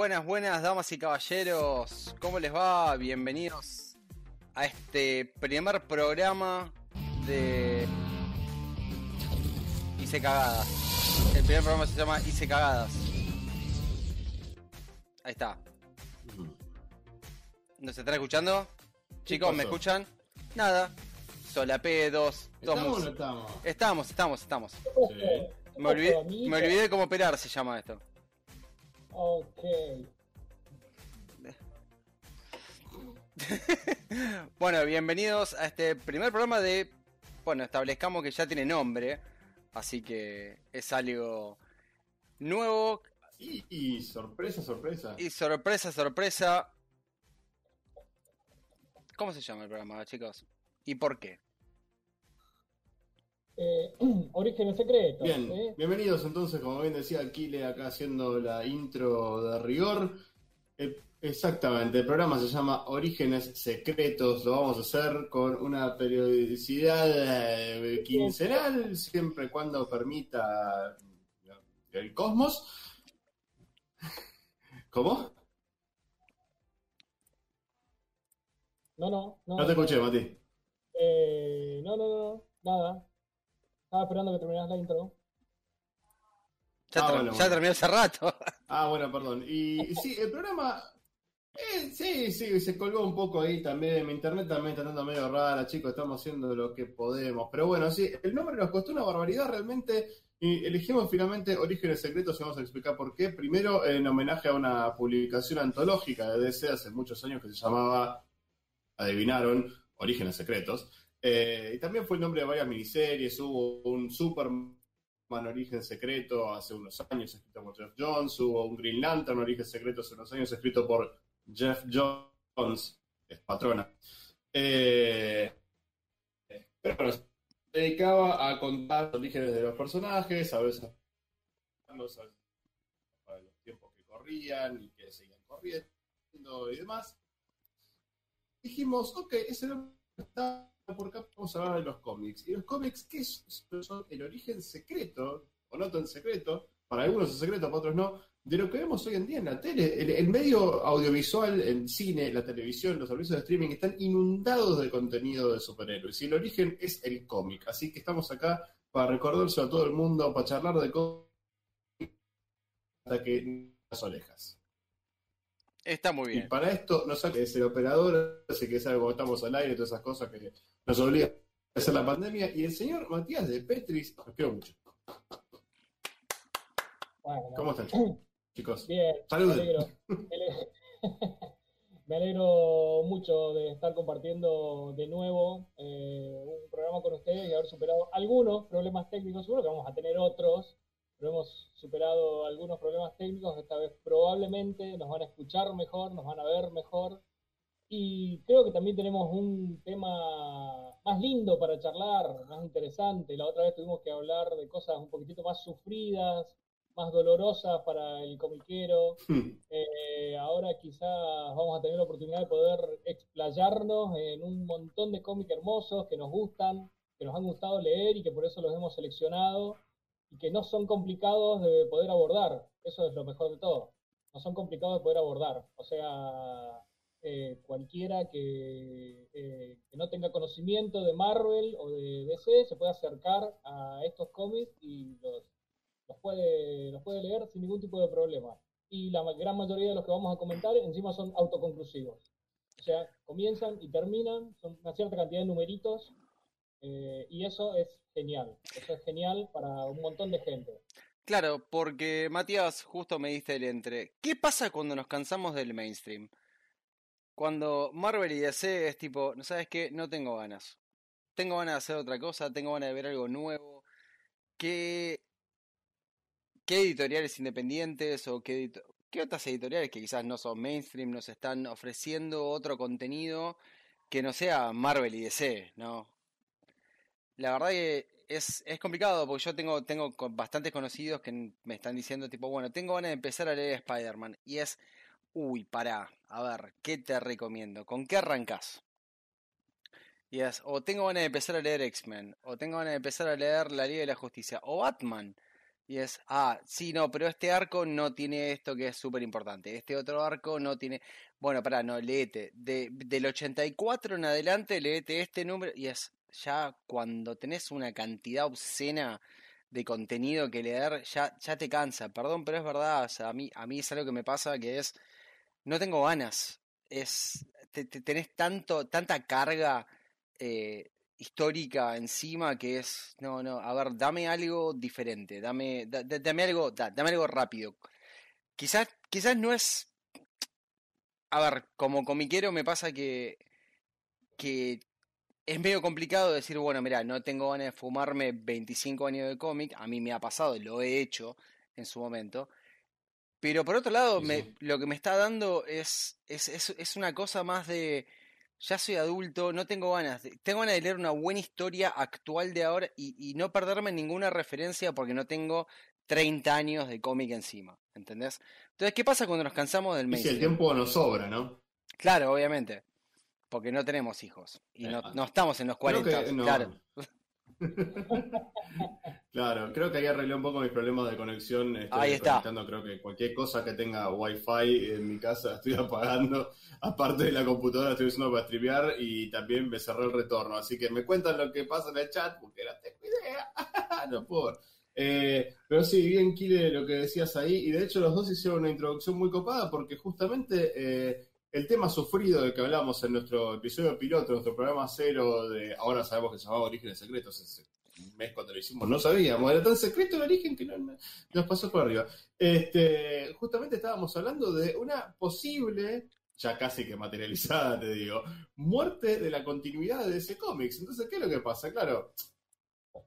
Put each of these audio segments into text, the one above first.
buenas, buenas, damas y caballeros. ¿Cómo les va? Bienvenidos a este primer programa de Hice Cagadas. El primer programa se llama Hice Cagadas. Ahí está. ¿Nos están escuchando? Chicos, ¿me escuchan? Nada. Solapé dos, dos ¿Estamos estamos? Estamos, estamos, estamos. Sí. Me olvidé, me olvidé cómo operar, se llama esto. Ok. Bueno, bienvenidos a este primer programa de. Bueno, establezcamos que ya tiene nombre, así que es algo nuevo Y, y sorpresa, sorpresa. y sorpresa, sorpresa. ¿Cómo se llama el programa, chicos? ¿Y por qué? Eh, Orígenes secretos. Bien, ¿eh? bienvenidos entonces, como bien decía Aquile acá haciendo la intro de rigor. Eh, exactamente, el programa se llama Orígenes Secretos, lo vamos a hacer con una periodicidad eh, quincenal, siempre y cuando permita el cosmos. ¿Cómo? No, no, no. No te escuché, Mati. Eh, no, no, no, nada. Estaba esperando que terminaras la intro. Ya, Ah, ter- bueno, ya bueno. terminó hace rato. Ah, bueno, perdón. Y y sí, el programa. eh, sí, sí, se colgó un poco ahí también. Mi internet también está andando medio rara, chicos. Estamos haciendo lo que podemos. Pero bueno, sí, el nombre nos costó una barbaridad realmente. Y elegimos finalmente Orígenes Secretos y vamos a explicar por qué. Primero, en homenaje a una publicación antológica de DC hace muchos años que se llamaba, adivinaron, Orígenes Secretos. Eh, y también fue el nombre de varias miniseries. Hubo un Superman Origen Secreto hace unos años, escrito por Jeff Jones. Hubo un Green Lantern Origen Secreto hace unos años, escrito por Jeff Jones, es patrona. Eh, pero bueno, se dedicaba a contar los orígenes de los personajes, a veces a los tiempos que corrían y que seguían corriendo y demás. Dijimos, ok, ese nombre está por acá, vamos a hablar de los cómics. ¿Y los cómics qué es? son el origen secreto, o no tan secreto, para algunos es secreto, para otros no, de lo que vemos hoy en día en la tele. El, el medio audiovisual, el cine, la televisión, los servicios de streaming están inundados de contenido de superhéroes. Y el origen es el cómic. Así que estamos acá para recordárselo a todo el mundo, para charlar de cómics hasta que las orejas. Está muy Y bien. para esto, no sé es el operador, así que sabe cómo estamos al aire, todas esas cosas que nos obliga a hacer la pandemia. Y el señor Matías de Petris, los quiero mucho. Bueno, ¿Cómo están, chicos? Bien, me alegro. Me alegro. Me alegro mucho de estar compartiendo de nuevo eh, un programa con ustedes y haber superado algunos problemas técnicos. Seguro que vamos a tener otros, pero hemos superado algunos problemas técnicos. Esta vez probablemente nos van a escuchar mejor, nos van a ver mejor. Y creo que también tenemos un tema más lindo para charlar, más interesante. La otra vez tuvimos que hablar de cosas un poquitito más sufridas, más dolorosas para el comiquero. Eh, ahora quizás vamos a tener la oportunidad de poder explayarnos en un montón de cómics hermosos que nos gustan, que nos han gustado leer y que por eso los hemos seleccionado y que no son complicados de poder abordar. Eso es lo mejor de todo. No son complicados de poder abordar. O sea, eh, cualquiera que, eh, que no tenga conocimiento de Marvel o de DC se puede acercar a estos cómics y los, los puede, los puede leer sin ningún tipo de problema y la gran mayoría de los que vamos a comentar encima son autoconclusivos. O sea, comienzan y terminan, son una cierta cantidad de numeritos, eh, y eso es genial. Eso es genial para un montón de gente. Claro, porque Matías justo me diste el entre. ¿Qué pasa cuando nos cansamos del mainstream? Cuando Marvel y DC es tipo, ¿no sabes qué? No tengo ganas. Tengo ganas de hacer otra cosa, tengo ganas de ver algo nuevo. ¿Qué, editoriales independientes o qué, edito- qué otras editoriales que quizás no son mainstream nos están ofreciendo otro contenido que no sea Marvel y DC, ¿no? La verdad que es, es complicado porque yo tengo, tengo bastantes conocidos que me están diciendo tipo, bueno, tengo ganas de empezar a leer Spider-Man. Y es, uy, pará, a ver, ¿qué te recomiendo? ¿Con qué arrancas? Y es, o tengo ganas de empezar a leer X-Men, o tengo ganas de empezar a leer La Liga de la Justicia, o Batman. Y es, ah, sí, no, pero este arco no tiene esto que es súper importante. Este otro arco no tiene. Bueno, pará, no, leete. De, del 84 en adelante, leete este número. Y es, ya cuando tenés una cantidad obscena de contenido que leer, ya, ya te cansa. Perdón, pero es verdad. O sea, a mí, a mí es algo que me pasa que es. No tengo ganas. Es. te- te- tenés tanto, tanta carga. eh, histórica encima que es, no, no, a ver, dame algo diferente, dame, da- da- dame algo, da- dame algo rápido. Quizás, quizás no es, a ver, como comiquero me pasa que, que es medio complicado decir, bueno, mira, no tengo ganas de fumarme 25 años de cómic, a mí me ha pasado, lo he hecho en su momento. Pero por otro lado, Sí, me, sí. lo que me está dando es, es, es, es una cosa más de, ya soy adulto, no tengo ganas. de- tengo ganas de leer una buena historia actual de ahora y, y no perderme ninguna referencia porque no tengo 30 años de cómic encima. ¿Entendés? Entonces, ¿qué pasa cuando nos cansamos del Y si el tiempo nos sobra, ¿no? Claro, obviamente. Porque no tenemos hijos. Y no, no estamos en los Creo 40. que no. Claro. Claro, creo que ahí arreglé un poco mis problemas de conexión. Estoy Ahí está. Creo que cualquier cosa que tenga wifi en mi casa estoy apagando. Aparte de la computadora estoy usando para streamear y también me cerró el retorno. Así que me cuentan lo que pasa en el chat porque no tengo idea. no puedo. Eh, pero sí, bien Kile lo que decías ahí. Y de hecho los dos hicieron una introducción muy copada porque justamente eh, el tema sufrido del que hablamos en nuestro episodio piloto, nuestro programa cero de ahora sabemos que se llamaba Orígenes Secretos, ese mes cuando lo hicimos no sabíamos, era tan secreto el origen que no- no- nos pasó por arriba. Este, justamente estábamos hablando de una posible, ya casi que materializada, te digo, muerte de la continuidad de ese cómics. Entonces, ¿qué es lo que pasa? Claro,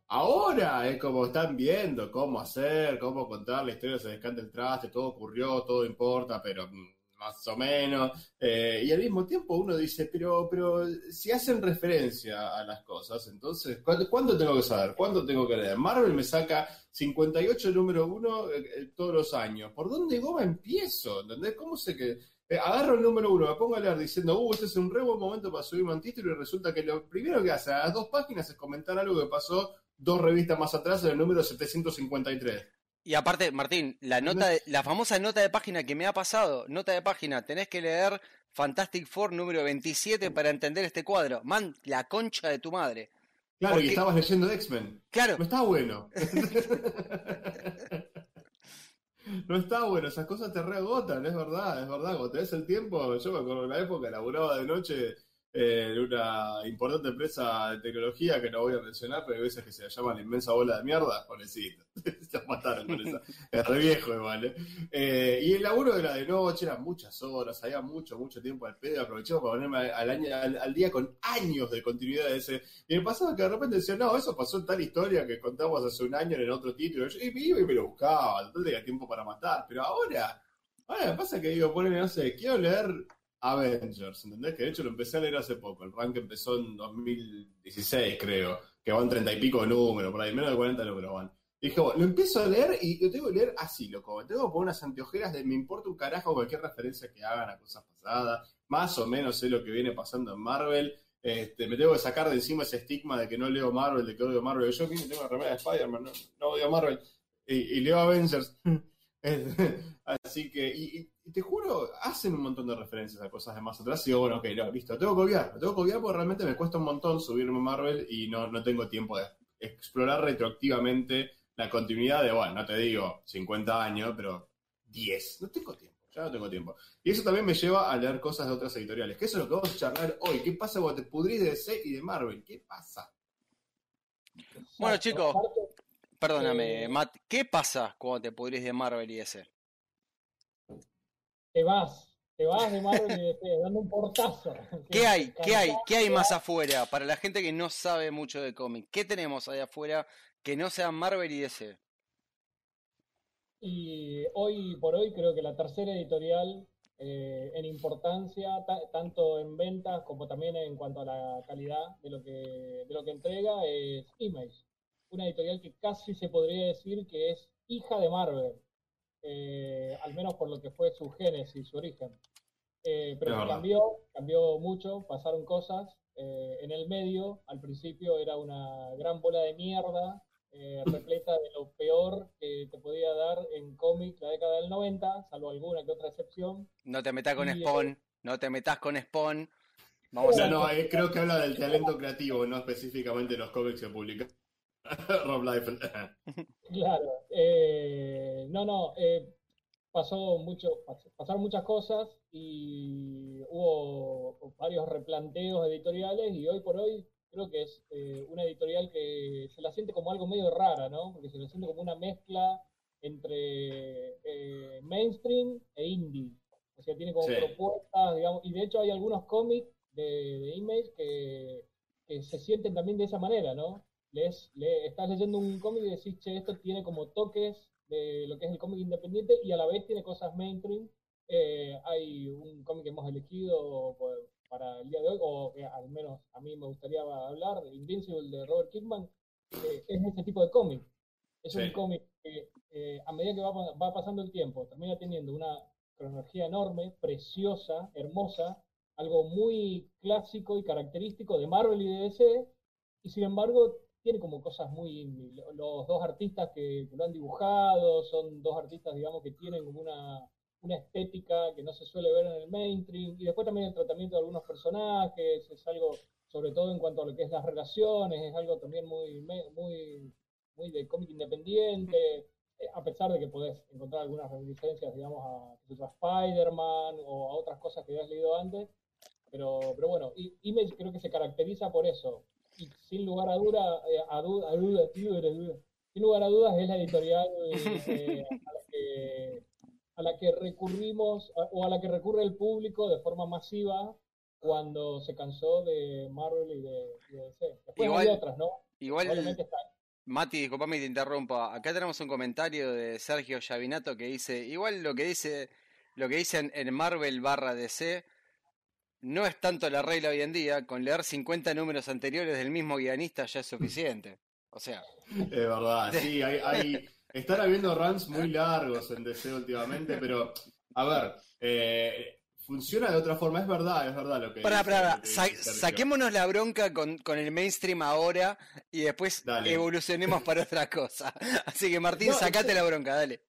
ahora es como están viendo cómo hacer, cómo contar la historia, se descanta el traste, todo ocurrió, todo importa, pero mm, más o menos. Eh, y al mismo tiempo uno dice, pero, pero si hacen referencia a las cosas, entonces, ¿cuándo, cuándo tengo que saber? ¿Cuándo tengo que leer? Marvel me saca 58 número uno eh, eh, todos los años. ¿Por dónde goma empiezo? ¿Entendés? ¿Cómo sé que...? agarro el número uno, me pongo a leer diciendo, uh, este es un re buen momento para subirme un título y resulta que lo primero que hace a las dos páginas es comentar algo que pasó dos revistas más atrás en el número 753. Y aparte, Martín, la nota de- la famosa nota de página que me ha pasado, nota de página, tenés que leer Fantastic Four número 27 para entender este cuadro. Man, la concha de tu madre. Claro, Porque- y estabas leyendo X-Men. Claro, No está bueno. No está bueno, esas cosas te reagotan, es verdad, es verdad. Cuando tenés el tiempo, yo me acuerdo de una época, laburaba de noche en una importante empresa de tecnología que no voy a mencionar, pero hay veces que se la llama la inmensa bola de mierda, pobrecito. Se mataron con esa. Es re viejo igual, ¿eh? Eh, Y el laburo era de noche, eran muchas horas, había mucho, mucho tiempo al pedo, aprovechaba para ponerme al, año, al, al día con años de continuidad de ese. Y me pasaba que de repente decía, no, eso pasó en tal historia que contamos hace un año en el otro título. Y me iba y me lo buscaba, no tenía tiempo para matar. Pero ahora, ahora me pasa que digo, ponele, no sé, quiero leer Avengers, ¿entendés? Que de hecho lo empecé a leer hace poco. El rank empezó en 2016, creo, que van treinta y pico de números, por ahí, menos de 40 números van. Y dije, bueno, lo empiezo a leer y lo tengo que leer así, loco. Me tengo que poner unas anteojeras de me importa un carajo cualquier referencia que hagan a cosas pasadas. Más o menos sé lo que viene pasando en Marvel. Este, me tengo que sacar de encima ese estigma de que no leo Marvel, de que odio Marvel. Yo aquí tengo una remera de Spider-Man, no, no odio Marvel. Y, y leo Avengers. Así que, y, y- y te juro, hacen un montón de referencias a cosas de más atrás. Y digo, bueno, ok, no, listo, tengo que obviar. Lo tengo que obviar porque realmente me cuesta un montón subirme a Marvel y no, no tengo tiempo de explorar retroactivamente la continuidad de, bueno, no te digo 50 años, pero 10. No tengo tiempo, ya no tengo tiempo. Y eso también me lleva a leer cosas de otras editoriales, que eso es lo que vamos a charlar hoy. ¿Qué pasa cuando te pudrís de DC y de Marvel? ¿Qué pasa? Bueno, chicos. Perdóname, Eh, Matt, ¿qué pasa cuando te pudrís de Marvel y ese? Te vas, te vas de Marvel y DC, dando un portazo. ¿Qué hay? ¿Qué hay? ¿Qué hay más afuera? Para la gente que no sabe mucho de cómic, ¿qué tenemos ahí afuera que no sea Marvel y DC? Y hoy por hoy creo que la tercera editorial eh, en importancia, ta- tanto en ventas como también en cuanto a la calidad de lo que, de lo que entrega, es Image. Una editorial que casi se podría decir que es hija de Marvel, eh, al menos por lo que fue su génesis, su origen. Eh, pero cambió, cambió mucho, pasaron cosas. eh, en el medio, al principio era una gran bola de mierda, eh, repleta de lo peor que te podía dar en cómic la década del 90, salvo alguna que otra excepción. No te metas con Y, Spawn, no te metas con Spawn. Vamos a... no, eh, creo que habla del talento creativo, no específicamente de los cómics que publica Rob Liefeld. Claro. eh, no, no. eh, pasó mucho, pas- pasaron muchas cosas y hubo varios replanteos editoriales y hoy por hoy creo que es eh, una editorial que se la siente como algo medio rara, ¿no? Porque se la siente como una mezcla entre eh, mainstream e indie. O sea, tiene como Sí. propuestas, digamos, y de hecho hay algunos cómics de, de Image que, que se sienten también de esa manera, ¿no? Lees, le- estás leyendo un cómic y decís, che, esto tiene como toques de lo que es el cómic independiente y a la vez tiene cosas mainstream. Eh, hay un cómic que hemos elegido por- para el día de hoy, o que al menos a mí me gustaría hablar, Invincible de Robert Kirkman, que es ese tipo de cómic. Es Sí. un cómic que eh, a medida que va, va pasando el tiempo termina teniendo una cronología enorme, preciosa, hermosa, algo muy clásico y característico de Marvel y de DC, y sin embargo tiene como cosas muy Los dos artistas que, lo han dibujado son dos artistas, digamos, que tienen como una, una estética que no se suele ver en el mainstream. Y después también el tratamiento de algunos personajes, es algo, sobre todo en cuanto a lo que es las relaciones, es algo también muy, muy, muy de cómic independiente. eh, A pesar de que podés encontrar algunas reminiscencias, digamos, a, a Spider-Man o a otras cosas que habías leído antes. Pero, pero bueno, Image creo que se caracteriza por eso, sin lugar a duda, eh, a duda, a sin lugar a dudas es la editorial eh, a, la que, a la que recurrimos o a la que recurre el público de forma masiva cuando se cansó de Marvel y de, y de DC. Después Igual- hay otras, ¿no? Igual, está. Mati, disculpame que te interrumpa. Acá tenemos un comentario de Sergio Llavinato que dice, igual lo que dice, lo que dicen en Marvel barra DC no es tanto la regla hoy en día, con leer 50 números anteriores del mismo guionista ya es suficiente. O sea, Es verdad, sí, hay, hay- están habiendo runs muy largos en DC últimamente, pero a ver, eh, funciona de otra forma, es verdad, es verdad lo que pará. que Sa- saquémonos la bronca con, con el mainstream ahora y después Dale. evolucionemos para otra cosa. Así que Martín, No, sacate la bronca, dale.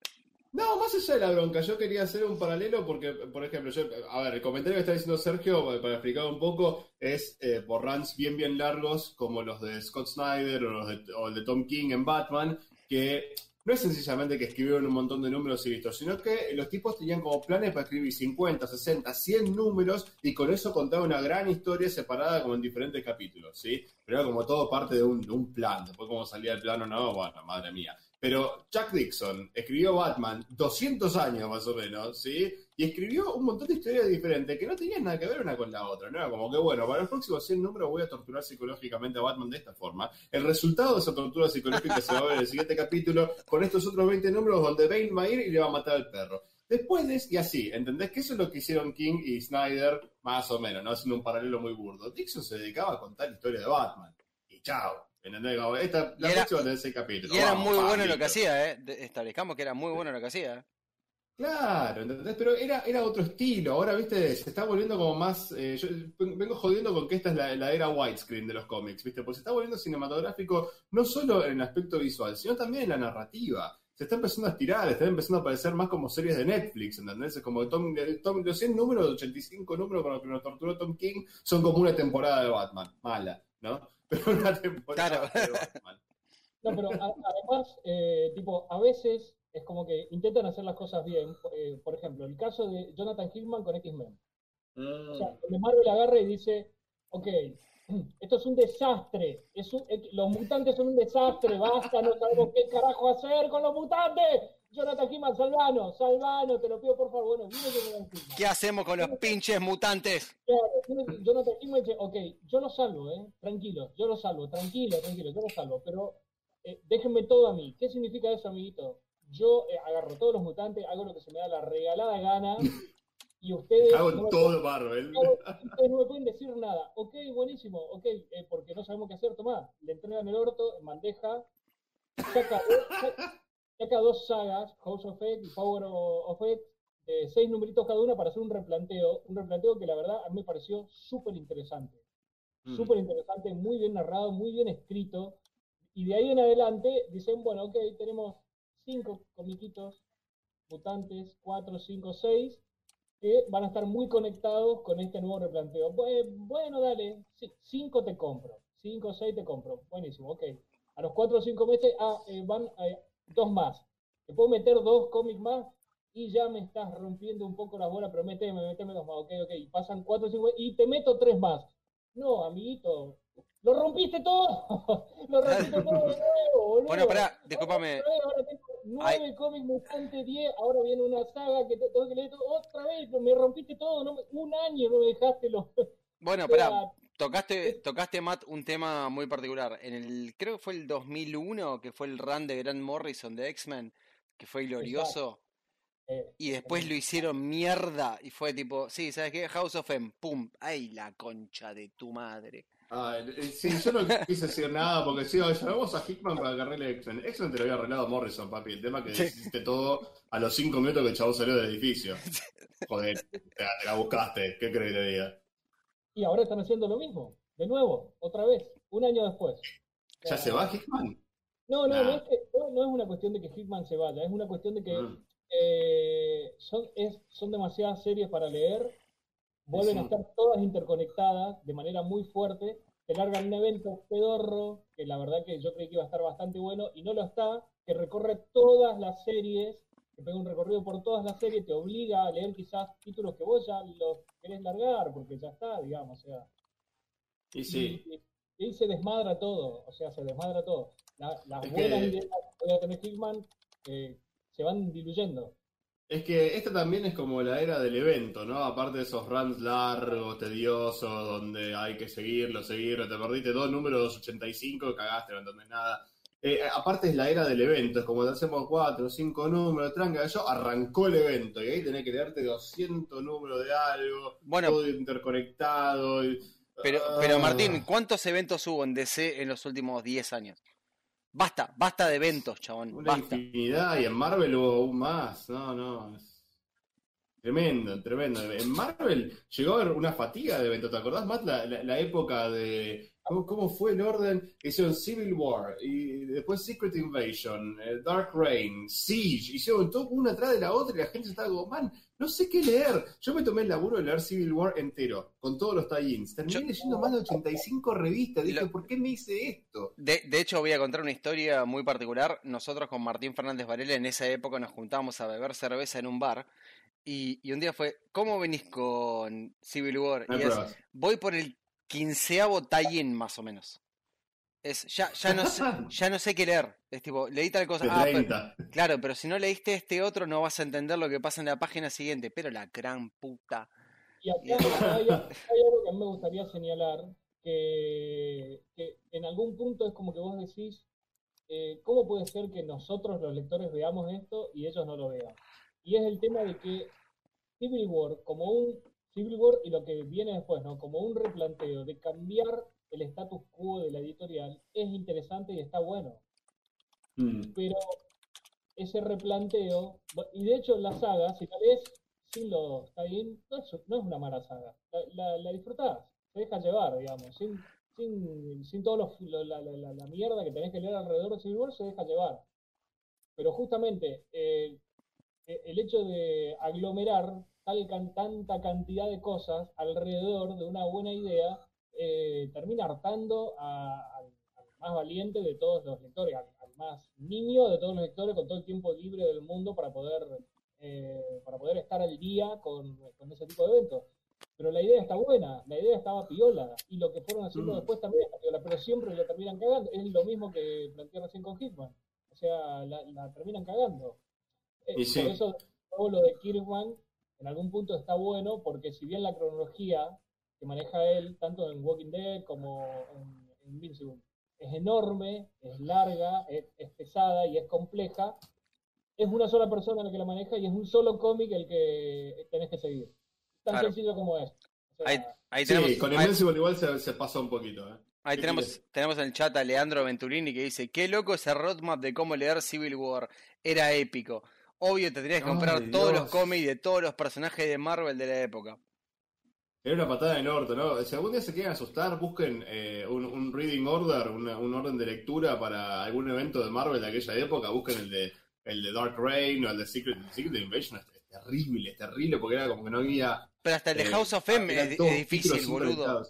No, más allá de la bronca, yo quería hacer un paralelo porque, por ejemplo, yo, a ver, el comentario que está diciendo Sergio, para- explicar un poco, es eh, por runs bien, bien largos, como los de Scott Snyder o, los de, o el de Tom King en Batman, que no es sencillamente que escribieron un montón de números y listo, sino que los tipos tenían como planes para escribir 50, 60, 100 números y con eso contar una gran historia separada como en diferentes capítulos, ¿sí? Pero era como todo parte de un, plan, después cómo salía el plano, no, bueno, madre mía. Pero Chuck Dixon escribió Batman 200 años más o menos, ¿sí? Y escribió un montón de historias diferentes que no tenían nada que ver una con la otra, ¿no? Era como que, bueno, para los próximos 100 números voy a torturar psicológicamente a Batman de esta forma. El resultado de esa tortura psicológica se va a ver en el siguiente capítulo con estos otros 20 números donde Bane va a ir y le va a matar al perro. Después de, y así, ¿entendés? Que eso es lo que hicieron King y Snyder, más o menos, ¿no? Haciendo un paralelo muy burdo. Dixon se dedicaba a contar historias de Batman. Y chao. ¿Entendés? Como, Esta, la a tener seis capítulos. Y era Vamos, muy bueno en lo que hacía, ¿eh? De- Establezcamos que era muy bueno en lo que hacía. ¿eh? Claro, ¿entendés? Pero era, era otro estilo. Ahora, viste, se está volviendo como más. eh, yo vengo jodiendo con que esta es la, la era widescreen de los cómics, viste, porque se está volviendo cinematográfico no solo en el aspecto visual, sino también en la narrativa. Se está empezando a estirar, está empezando a parecer más como series de Netflix, ¿entendés? Es como Tom, Tom- los 100 números, 85 números con los que nos torturó Tom King son como una temporada de Batman. Mala, ¿no? Pero una temporada Claro. No, pero a- además, eh, tipo, a veces es como que intentan hacer las cosas bien. Eh, por ejemplo, el caso de Jonathan Hickman con X-Men. O sea, donde Marvel agarra y dice, ok, esto es un desastre, es un- eh, los mutantes son un desastre, basta, no sabemos qué carajo hacer con los mutantes. Jonathan Hickman, salvano, salvano, te lo pido por favor. Bueno, viene Jonathan Hickman. ¿Qué hacemos con los pinches mutantes? Jonathan Hickman dice, ok, yo lo salvo, eh, tranquilo, yo lo salvo, tranquilo, tranquilo, yo lo salvo, pero eh, déjenme todo a mí. ¿Qué significa eso, amiguito? Yo eh, agarro todos los mutantes, hago lo que se me da la regalada gana y ustedes... Hago no me todo Marvel. Claro, ustedes no me pueden decir nada. Ok, buenísimo, ok, eh, porque no sabemos qué hacer, tomá. Le entregan el orto en bandeja, saca, sa- saca dos sagas, House of X y Power of X, de seis numeritos cada una para hacer un replanteo. Un replanteo que la verdad a mí me pareció súper interesante. Mm. Súper interesante, muy bien narrado, muy bien escrito. Y de ahí en adelante dicen, bueno, ok, tenemos cinco comiquitos mutantes, cuatro, cinco, seis, que van a estar muy conectados con este nuevo replanteo. Bueno, dale, cinco te compro, cinco seis te compro. Buenísimo, ok. A los cuatro o cinco meses, ah, eh, van eh, dos más. Te puedo meter dos cómics más y ya me estás rompiendo un poco la bola, pero méteme, méteme dos más, ok, ok. Y pasan cuatro cinco y te meto tres más. No, amiguito, lo rompiste todo. lo rompiste todo de nuevo, boludo. Bueno, pará, discúlpame. Ahora tengo nueve cómics mutantes, diez, ahora viene una saga que tengo que leer otra vez, me rompiste todo, no, un año no me dejaste los... Bueno, pará, tocaste, tocaste, Matt, un tema muy particular. En el, creo que fue el 2001, que fue el run de Grant Morrison de X-Men, que fue glorioso. Eh, y después lo hicieron mierda y fue tipo, sí, ¿sabes qué? House of M, pum, ay la concha de tu madre. Ah, sí, yo no quise decir nada porque si llamamos a Hickman para que arregle X-Men. X-Men te lo había arreglado Morrison, papi. El tema que hiciste todo a los 5 minutos que el chavo salió del edificio. Joder, te, la buscaste. ¿Qué crees que te diga? Y ahora están haciendo lo mismo. De nuevo, otra vez, un año después. ¿Ya se va Hickman? No, no, no, es que, no, es una cuestión de que Hickman se vaya, es una cuestión de que mm. eh, son, es, son demasiadas series para leer vuelven a estar todas interconectadas de manera muy fuerte, te largan un evento pedorro, que la verdad que yo creí que iba a estar bastante bueno, y no lo está, que recorre todas las series, que pega un recorrido por todas las series, te obliga a leer quizás títulos que vos ya los querés largar, porque ya está, digamos, o sea. Y sí. Y, se desmadra todo, o sea, se desmadra todo. las buenas ideas que voy a tener Hickman eh, se van diluyendo. Es que esta también es como la era del evento, ¿no? Aparte de esos runs largos, tediosos, donde hay que seguirlo, seguirlo, te perdiste dos números 285, cagaste, no entendés nada. Eh, aparte es la era del evento, es como te hacemos cuatro, cinco números, tranca, yo arrancó el evento y ahí tenés que leerte 200 números de algo, bueno, todo interconectado. pero, pero Martín, ah. ¿cuántos eventos hubo en DC en los últimos 10 años? Basta, basta de eventos, chabón. Una infinidad, y en Marvel hubo aún más. No, no. Tremendo, tremendo. En Marvel llegó a haber una fatiga de eventos. ¿Te acordás más la, época de. ¿Cómo, fue el orden? Hicieron Civil War, y después Secret Invasion, eh, Dark Reign, Siege. Hicieron todo una atrás de la otra y la gente estaba como, man, no sé qué leer. Yo me tomé el laburo de leer Civil War entero, con todos los tie-ins. Terminé leyendo más de 85 revistas. Dije, ¿por qué me hice esto? De, de, hecho, voy a contar una historia muy particular. Nosotros con Martín Fernández Varela en esa época nos juntábamos a beber cerveza en un bar. Y, y un día fue, ¿cómo venís con Civil War? y es, voy por el quinceavo tie-in más o menos. Es, ya, ya, no sé, ya no sé qué leer. Es tipo, leí tal cosa. Ah, claro, pero si no leíste este otro, no vas a entender lo que pasa en la página siguiente. Pero la gran puta. Y acá hay, algo que me gustaría señalar: que, en algún punto es como que vos decís, eh, ¿cómo puede ser que nosotros, los lectores, veamos esto y ellos no lo vean? Y es el tema de que Civil War, como un Civil War y lo que viene después, ¿no? Como un replanteo de cambiar el status quo de la editorial es interesante y está bueno. Mm. Pero ese replanteo, y de hecho la saga, si la ves sin lo está bien, no es, una mala saga. La, la, disfrutás, te deja llevar, digamos, sin, sin, sin todo la, la, mierda que tenés que leer alrededor de Civil War, se deja llevar. Pero justamente eh, e, el hecho de aglomerar tal, tanta cantidad de cosas alrededor de una buena idea eh, termina hartando al, más valiente de todos los lectores, al, más niño de todos los lectores con todo el tiempo libre del mundo para poder, eh, para poder estar al día con, ese tipo de eventos. Pero la idea está buena, la idea estaba piola, y lo que fueron haciendo mm. después también está piola, pero siempre la terminan cagando. Es lo mismo que planteé recién con Hitman. O sea, la, terminan cagando. Eh, por eso todo lo de Kirkman en algún punto está bueno, porque si bien la cronología que maneja él, tanto en Walking Dead como en, Invincible. Es enorme, es larga, es, pesada y es compleja. Es una sola persona la que la maneja y es un solo cómic el que tenés que seguir. Tan sencillo como es. ahí, tenemos, sí, con Invincible igual se, se pasa un poquito. ¿eh? Ahí tenemos, tenemos en el chat a Leandro Venturini que dice, qué loco ese roadmap de cómo leer Civil War. Era épico. Obvio tendrías que comprar todos los cómics de todos los personajes de Marvel de la época. Era una patada en el orto, ¿no? Si algún día se quieren asustar, busquen eh, un, un reading order, una- un orden de lectura para algún evento de Marvel de aquella época. Busquen el de, el de Dark Reign o el de Secret, Secret Invasion. Es, es terrible, es terrible porque era como que no había. Pero hasta el de eh, House of M es, es difícil, boludo.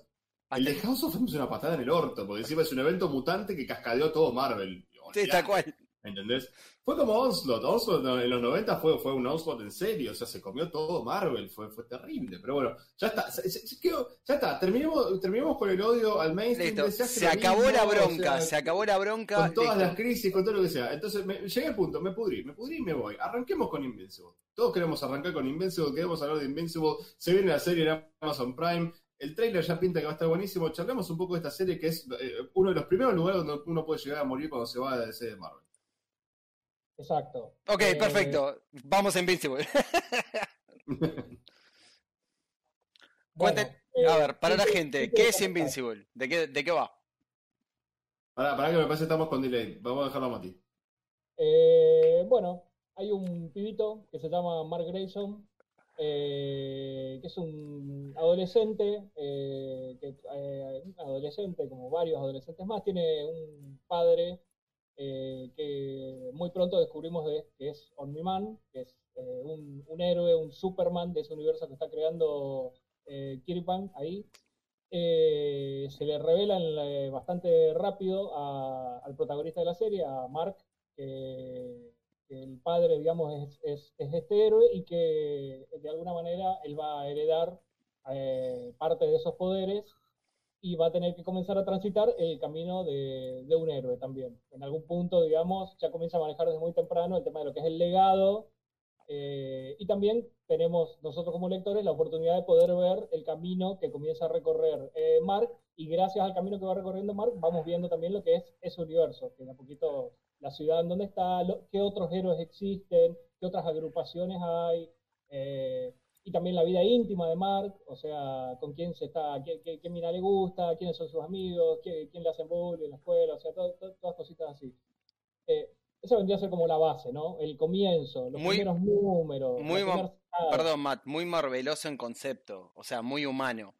El de House of M es una patada en el orto, porque encima es un evento mutante que cascadeó todo Marvel. Sí, tal cual. ¿Entendés? Fue como Onslaught. Onslaught en los 90 fue, fue un Onslaught en serio. O sea, se comió todo Marvel. Fue, fue terrible. Pero bueno, ya está. Se- se- se quedó- ya está. Terminemos, terminemos con el odio al mainstream. Listo. Se, acabó mismo, la o bronca, sea, se acabó la bronca. Con todas listo. las crisis, con todo lo que sea. Entonces, me- llegué al punto. Me pudrí. Me pudrí y me voy. Arranquemos con Invincible. Todos queremos arrancar con Invincible. Queremos hablar de Invincible. Se viene la serie en Amazon Prime. El trailer ya pinta que va a estar buenísimo. Charlemos un poco de esta serie que es eh, uno de los primeros lugares donde uno puede llegar a morir cuando se va de DC de Marvel. Exacto. Ok, Eh, perfecto. Vamos a Invincible. bueno, Cuenten- eh, a ver, para la ¿qué- gente, qué ¿qué es Invincible? ¿De qué, de qué va? Pará que me parece que estamos con delay. Vamos a dejarlo a Mati. Eh, bueno, hay un pibito que se llama Mark Grayson, eh, que es un adolescente, eh, que, eh, un adolescente, como varios adolescentes más, tiene un padre eh, que muy pronto descubrimos de- que es Omni-Man, que es eh, un, un héroe, un Superman de ese universo que está creando eh, Kirkman ahí. Eh, se le revela en la- bastante rápido a- al protagonista de la serie, a Mark, que, que el padre, digamos, es, es- es este héroe y que de alguna manera él va a heredar eh, parte de esos poderes y va a tener que comenzar a transitar el camino de, de un héroe también. En algún punto, digamos, ya comienza a manejar desde muy temprano el tema de lo que es el legado eh, y también tenemos nosotros como lectores la oportunidad de poder ver el camino que comienza a recorrer eh, Mark y gracias al camino que va recorriendo Mark vamos viendo también lo que es ese universo, que de a poquito la ciudad en donde está, lo- qué otros héroes existen, qué otras agrupaciones hay, eh, y también la vida íntima de Mark, o sea, con quién se está, qué, qué, qué mina le gusta, quiénes son sus amigos, qué- quién le hacen bullying en la escuela, o sea, to- to- todas cositas así. Eh, esa vendría a ser como la base, ¿no? El comienzo, los Muy- primeros números. muy. Perdón, Matt, muy marveloso en concepto, o sea, muy humano.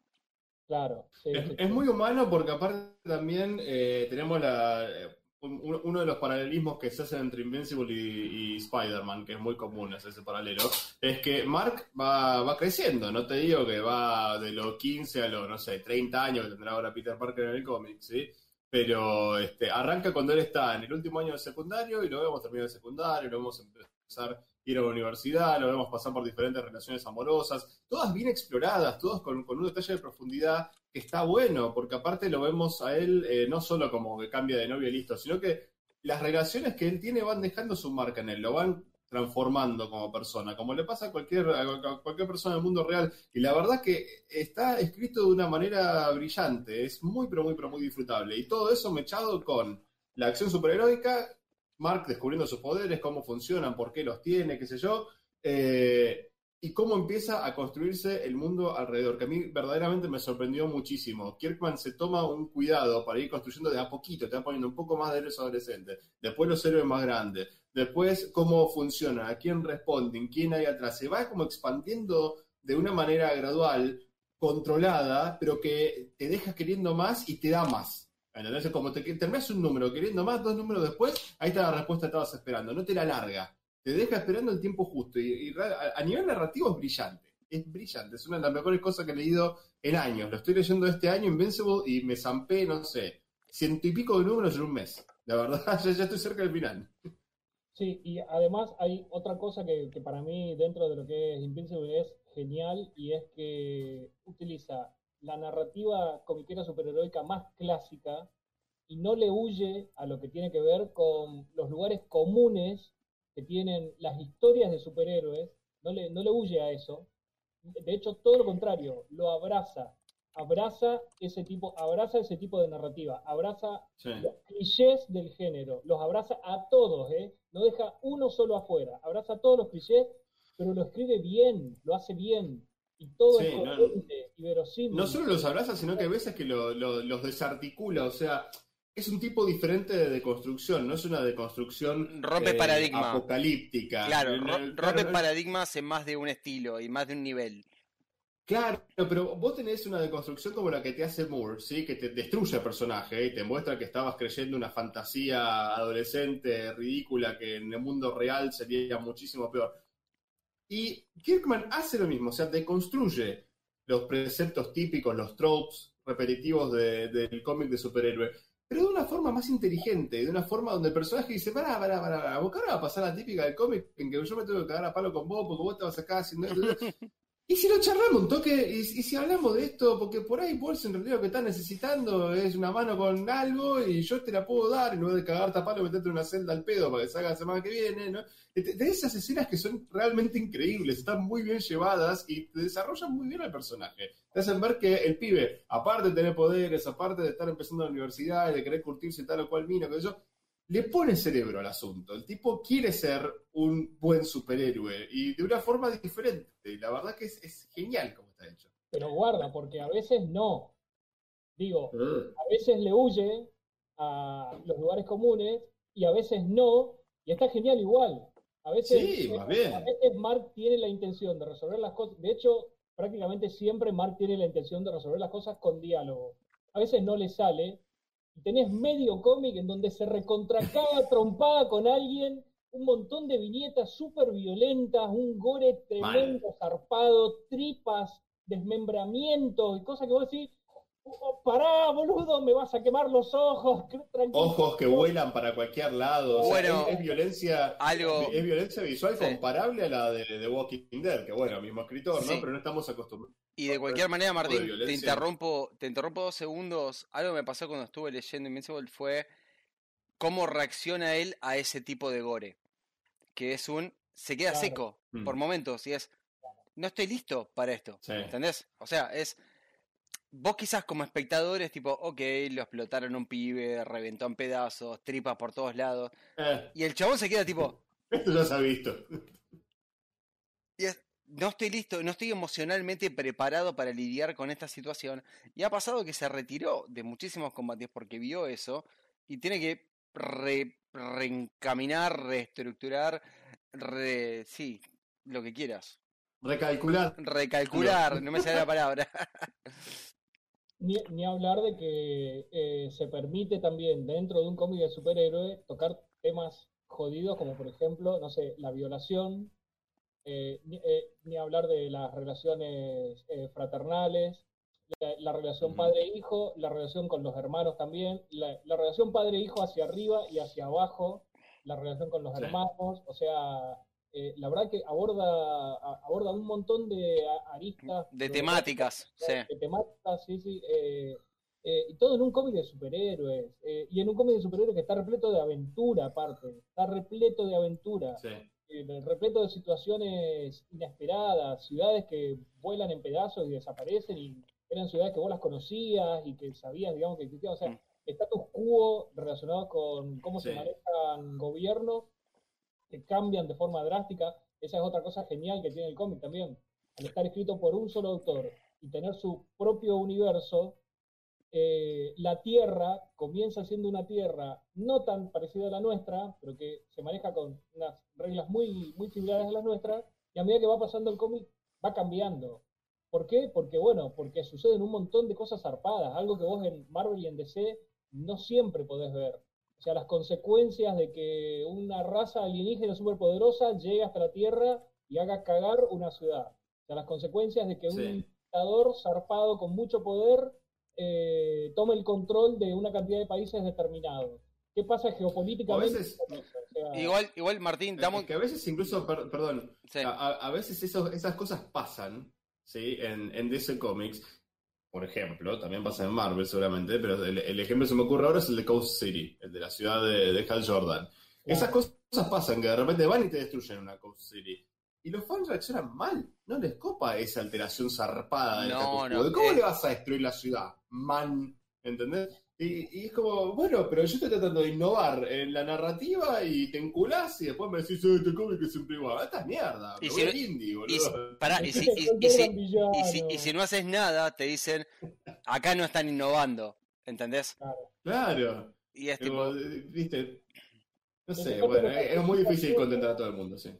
Claro, sí, Es, sí, es sí. muy humano porque aparte también eh, tenemos la, eh, un- uno de los paralelismos que se hacen entre Invincible y, y Spider-Man, que es muy común es ese paralelo, es que Mark va, va creciendo, no te digo que va de los 15 a los, no sé, 30 años que tendrá ahora Peter Parker en el cómic, ¿sí? Pero este, arranca cuando él está en el último año de secundario y lo vemos terminar el secundario, lo vemos empezar ir a la universidad, lo vemos pasar por diferentes relaciones amorosas, todas bien exploradas, todas con, con un detalle de profundidad que está bueno, porque aparte lo vemos a él eh, no solo como que cambia de novio y listo, sino que las relaciones que él tiene van dejando su marca en él, lo van transformando como persona, como le pasa a cualquier, a cualquier persona del mundo real. Y la verdad que está escrito de una manera brillante, es muy, pero muy, pero muy disfrutable. Y todo eso mechado con la acción superheroica, Mark descubriendo sus poderes, cómo funcionan, por qué los tiene, qué sé yo, eh, y cómo empieza a construirse el mundo alrededor, que a mí verdaderamente me sorprendió muchísimo. Kirkman se toma un cuidado para ir construyendo de a poquito, te va poniendo un poco más de héroes adolescentes, después los héroes más grandes, después cómo funciona, a quién responden, quién hay atrás, se va como expandiendo de una manera gradual, controlada, pero que te deja queriendo más y te da más. ¿Entendés? Es Como te terminas un número queriendo más, dos números después, ahí está la respuesta que estabas esperando, no te la larga te deja esperando el tiempo justo. Y, a, nivel narrativo es brillante. Es brillante. Es una de las mejores cosas que he leído en años. Lo estoy leyendo este año, Invincible, y me zampé, no sé, ciento y pico de números en un mes. La verdad, ya, ya estoy cerca del final. Sí, y además hay otra cosa que, que para mí dentro de lo que es Invincible es genial y es que utiliza la narrativa comiquera superheroica más clásica y no le huye a lo que tiene que ver con los lugares comunes que tienen las historias de superhéroes, no le, no le huye a eso. De hecho, todo lo contrario, lo abraza. Abraza ese tipo, abraza ese tipo de narrativa, abraza Sí. los clichés del género, los abraza a todos, ¿eh? No deja uno solo afuera, abraza a todos los clichés, pero lo escribe bien, lo hace bien, y todo Sí, es no- coherente y verosímil. No solo los abraza, sino que hay veces que lo- lo- los desarticula. O sea, es un tipo diferente de deconstrucción, no es una deconstrucción Rompe eh, paradigma. apocalíptica. Claro, ro- rompe claro, paradigmas en más de un estilo y más de un nivel. Claro, pero vos tenés una deconstrucción como la que te hace Moore, ¿sí? Que te destruye el personaje y te muestra que estabas creyendo una fantasía adolescente ridícula que en el mundo real sería muchísimo peor. Y Kirkman hace lo mismo, o sea, deconstruye los preceptos típicos, los tropes repetitivos de- del cómic de superhéroe, pero de una forma más inteligente, de una forma donde el personaje dice, pará, pará, pará, pará, vos ahora va a pasar la típica del cómic en que yo me tengo que cagar a palo con vos porque vos estabas acá haciendo esto. Y si lo charlamos un toque, y, y si hablamos de esto, porque por ahí vos en realidad lo que estás necesitando es una mano con algo y yo te la puedo dar, en lugar de cagarte a palo, meterte una celda al pedo para que salga la semana que viene, ¿no? De, esas escenas que son realmente increíbles, están muy bien llevadas y te desarrollan muy bien al personaje. Te hacen ver que el pibe, aparte de tener poderes, aparte de estar empezando la universidad y de querer curtirse tal o cual mina, que yo, le pone cerebro al asunto. El tipo quiere ser un buen superhéroe y de una forma diferente. Y la verdad que es, es genial como está hecho. Pero guarda, porque a veces no. Digo, a veces le huye a los lugares comunes y a veces no, y está genial igual. A veces, Sí, más bien. a veces Mark tiene la intención de resolver las cosas. De hecho, prácticamente siempre Mark tiene la intención de resolver las cosas con diálogo. A veces no le sale. Y tenés medio cómic en donde se recontracaga trompada con alguien, un montón de viñetas súper violentas, un gore tremendo, zarpado, tripas, desmembramientos y cosas que vos decís, "Oh, pará, boludo, me vas a quemar los ojos. Ojos que vuelan para cualquier lado. O sea, Bueno, es, es violencia. algo- Es violencia visual Sí. comparable a la de, de Walking Dead, que bueno, mismo escritor, ¿no? Pero no estamos acostumbrados. Y de cualquier manera, de Martín, te interrumpo, te interrumpo dos segundos. Algo que me pasó cuando estuve leyendo Invincible fue cómo reacciona él a ese tipo de gore. Que es un. se queda Claro. seco Mm. por momentos y es. No estoy listo para esto. Sí. ¿Entendés? O sea, es. Vos quizás como espectadores, tipo, ok, lo explotaron un pibe, reventó en pedazos, tripas por todos lados. Eh, Y el chabón se queda tipo, esto ya se ha visto. Y es, no estoy listo, no estoy emocionalmente preparado para lidiar con esta situación. Y ha pasado que se retiró de muchísimos combates porque vio eso y tiene que re- reencaminar, reestructurar, re, sí, lo que quieras. Recalcular. Recalcular, no me sale la palabra. Ni, ni hablar de que eh, se permite también dentro de un cómic de superhéroe tocar temas jodidos como por ejemplo, no sé, la violación, eh, ni, eh, ni hablar de las relaciones eh, fraternales, la, la relación padre-hijo, la relación con los hermanos también, la, la relación padre-hijo hacia arriba y hacia abajo, la relación con los Sí. hermanos, o sea, eh, la verdad que aborda, a- aborda un montón de aristas. De temáticas, sí. de temáticas, sí, sí. eh, eh, y todo en un cómic de superhéroes. eh, y en un cómic de superhéroes que está repleto de aventura, aparte. Está repleto de aventura. Sí. repleto de situaciones inesperadas. Ciudades que vuelan en pedazos y desaparecen. Y eran ciudades que vos las conocías y que sabías, digamos, que existían. O sea, Mm. status quo relacionados con cómo se Sí. manejan gobiernos que cambian de forma drástica. Esa es otra cosa genial que tiene el cómic también. Al estar escrito por un solo autor y tener su propio universo, eh, la Tierra comienza siendo una Tierra no tan parecida a la nuestra, pero que se maneja con unas reglas muy, muy similares a las nuestras, y a medida que va pasando el cómic va cambiando. ¿Por qué? Porque, bueno, porque suceden un montón de cosas zarpadas, algo que vos en Marvel y en DC no siempre podés ver. O sea, las consecuencias de que una raza alienígena superpoderosa llegue hasta la Tierra y haga cagar una ciudad. O sea, las consecuencias de que un dictador zarpado con mucho poder eh, tome el control de una cantidad de países determinados. ¿Qué pasa geopolíticamente? A veces-? O sea, Igual, igual Martín, Es damos... que a veces incluso, per- perdón, Sí. a, a- a veces eso- esas cosas pasan, ¿sí? En, en DC Comics, por ejemplo, también pasa en Marvel seguramente, pero el, el ejemplo que se me ocurre ahora es el de Coast City, el de la ciudad de, de Hal Jordan. Esas cosas pasan, que de repente van y te destruyen una Coast City. Y los fans reaccionan mal, no les copa esa alteración zarpada del No, no, ¿De ¿Cómo eh. le vas a destruir la ciudad? Man, ¿entendés? Y, y es como, bueno, pero yo estoy tratando de innovar en la narrativa y te enculás y después me decís, eh, este cómic es siempre igual. Esta mierda, Y me si voy indie, boludo. Y si, pará, y si, y- Son y si- y si- no haces nada, te dicen, acá no están innovando, ¿entendés? Claro. Y es tipo, eh, viste, no sé, bueno, es es muy difícil contentar a todo el mundo, sí.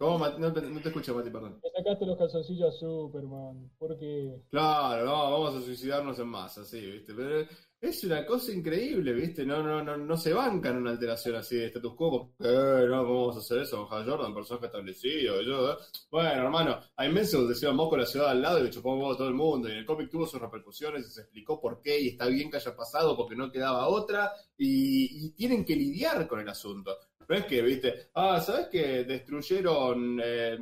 No te, no te escucho, Mati, perdón. Le sacaste los calzoncillos a Superman. ¿Por qué? Claro, no, vamos a suicidarnos en masa, sí, ¿viste? Pero es una cosa increíble, ¿viste? No, no, no, no se bancan una alteración así de status quo, porque, eh, no, ¿cómo vamos a hacer eso? Hal Jordan, personaje establecido, yo, eh. Bueno, hermano, a Invincible decía moco la ciudad al lado y le chupó un huevo a todo el mundo, y en el cómic tuvo sus repercusiones y se explicó por qué, y está bien que haya pasado porque no quedaba otra, y, y tienen que lidiar con el asunto. No es que, ¿viste? Ah, ¿sabes que destruyeron eh,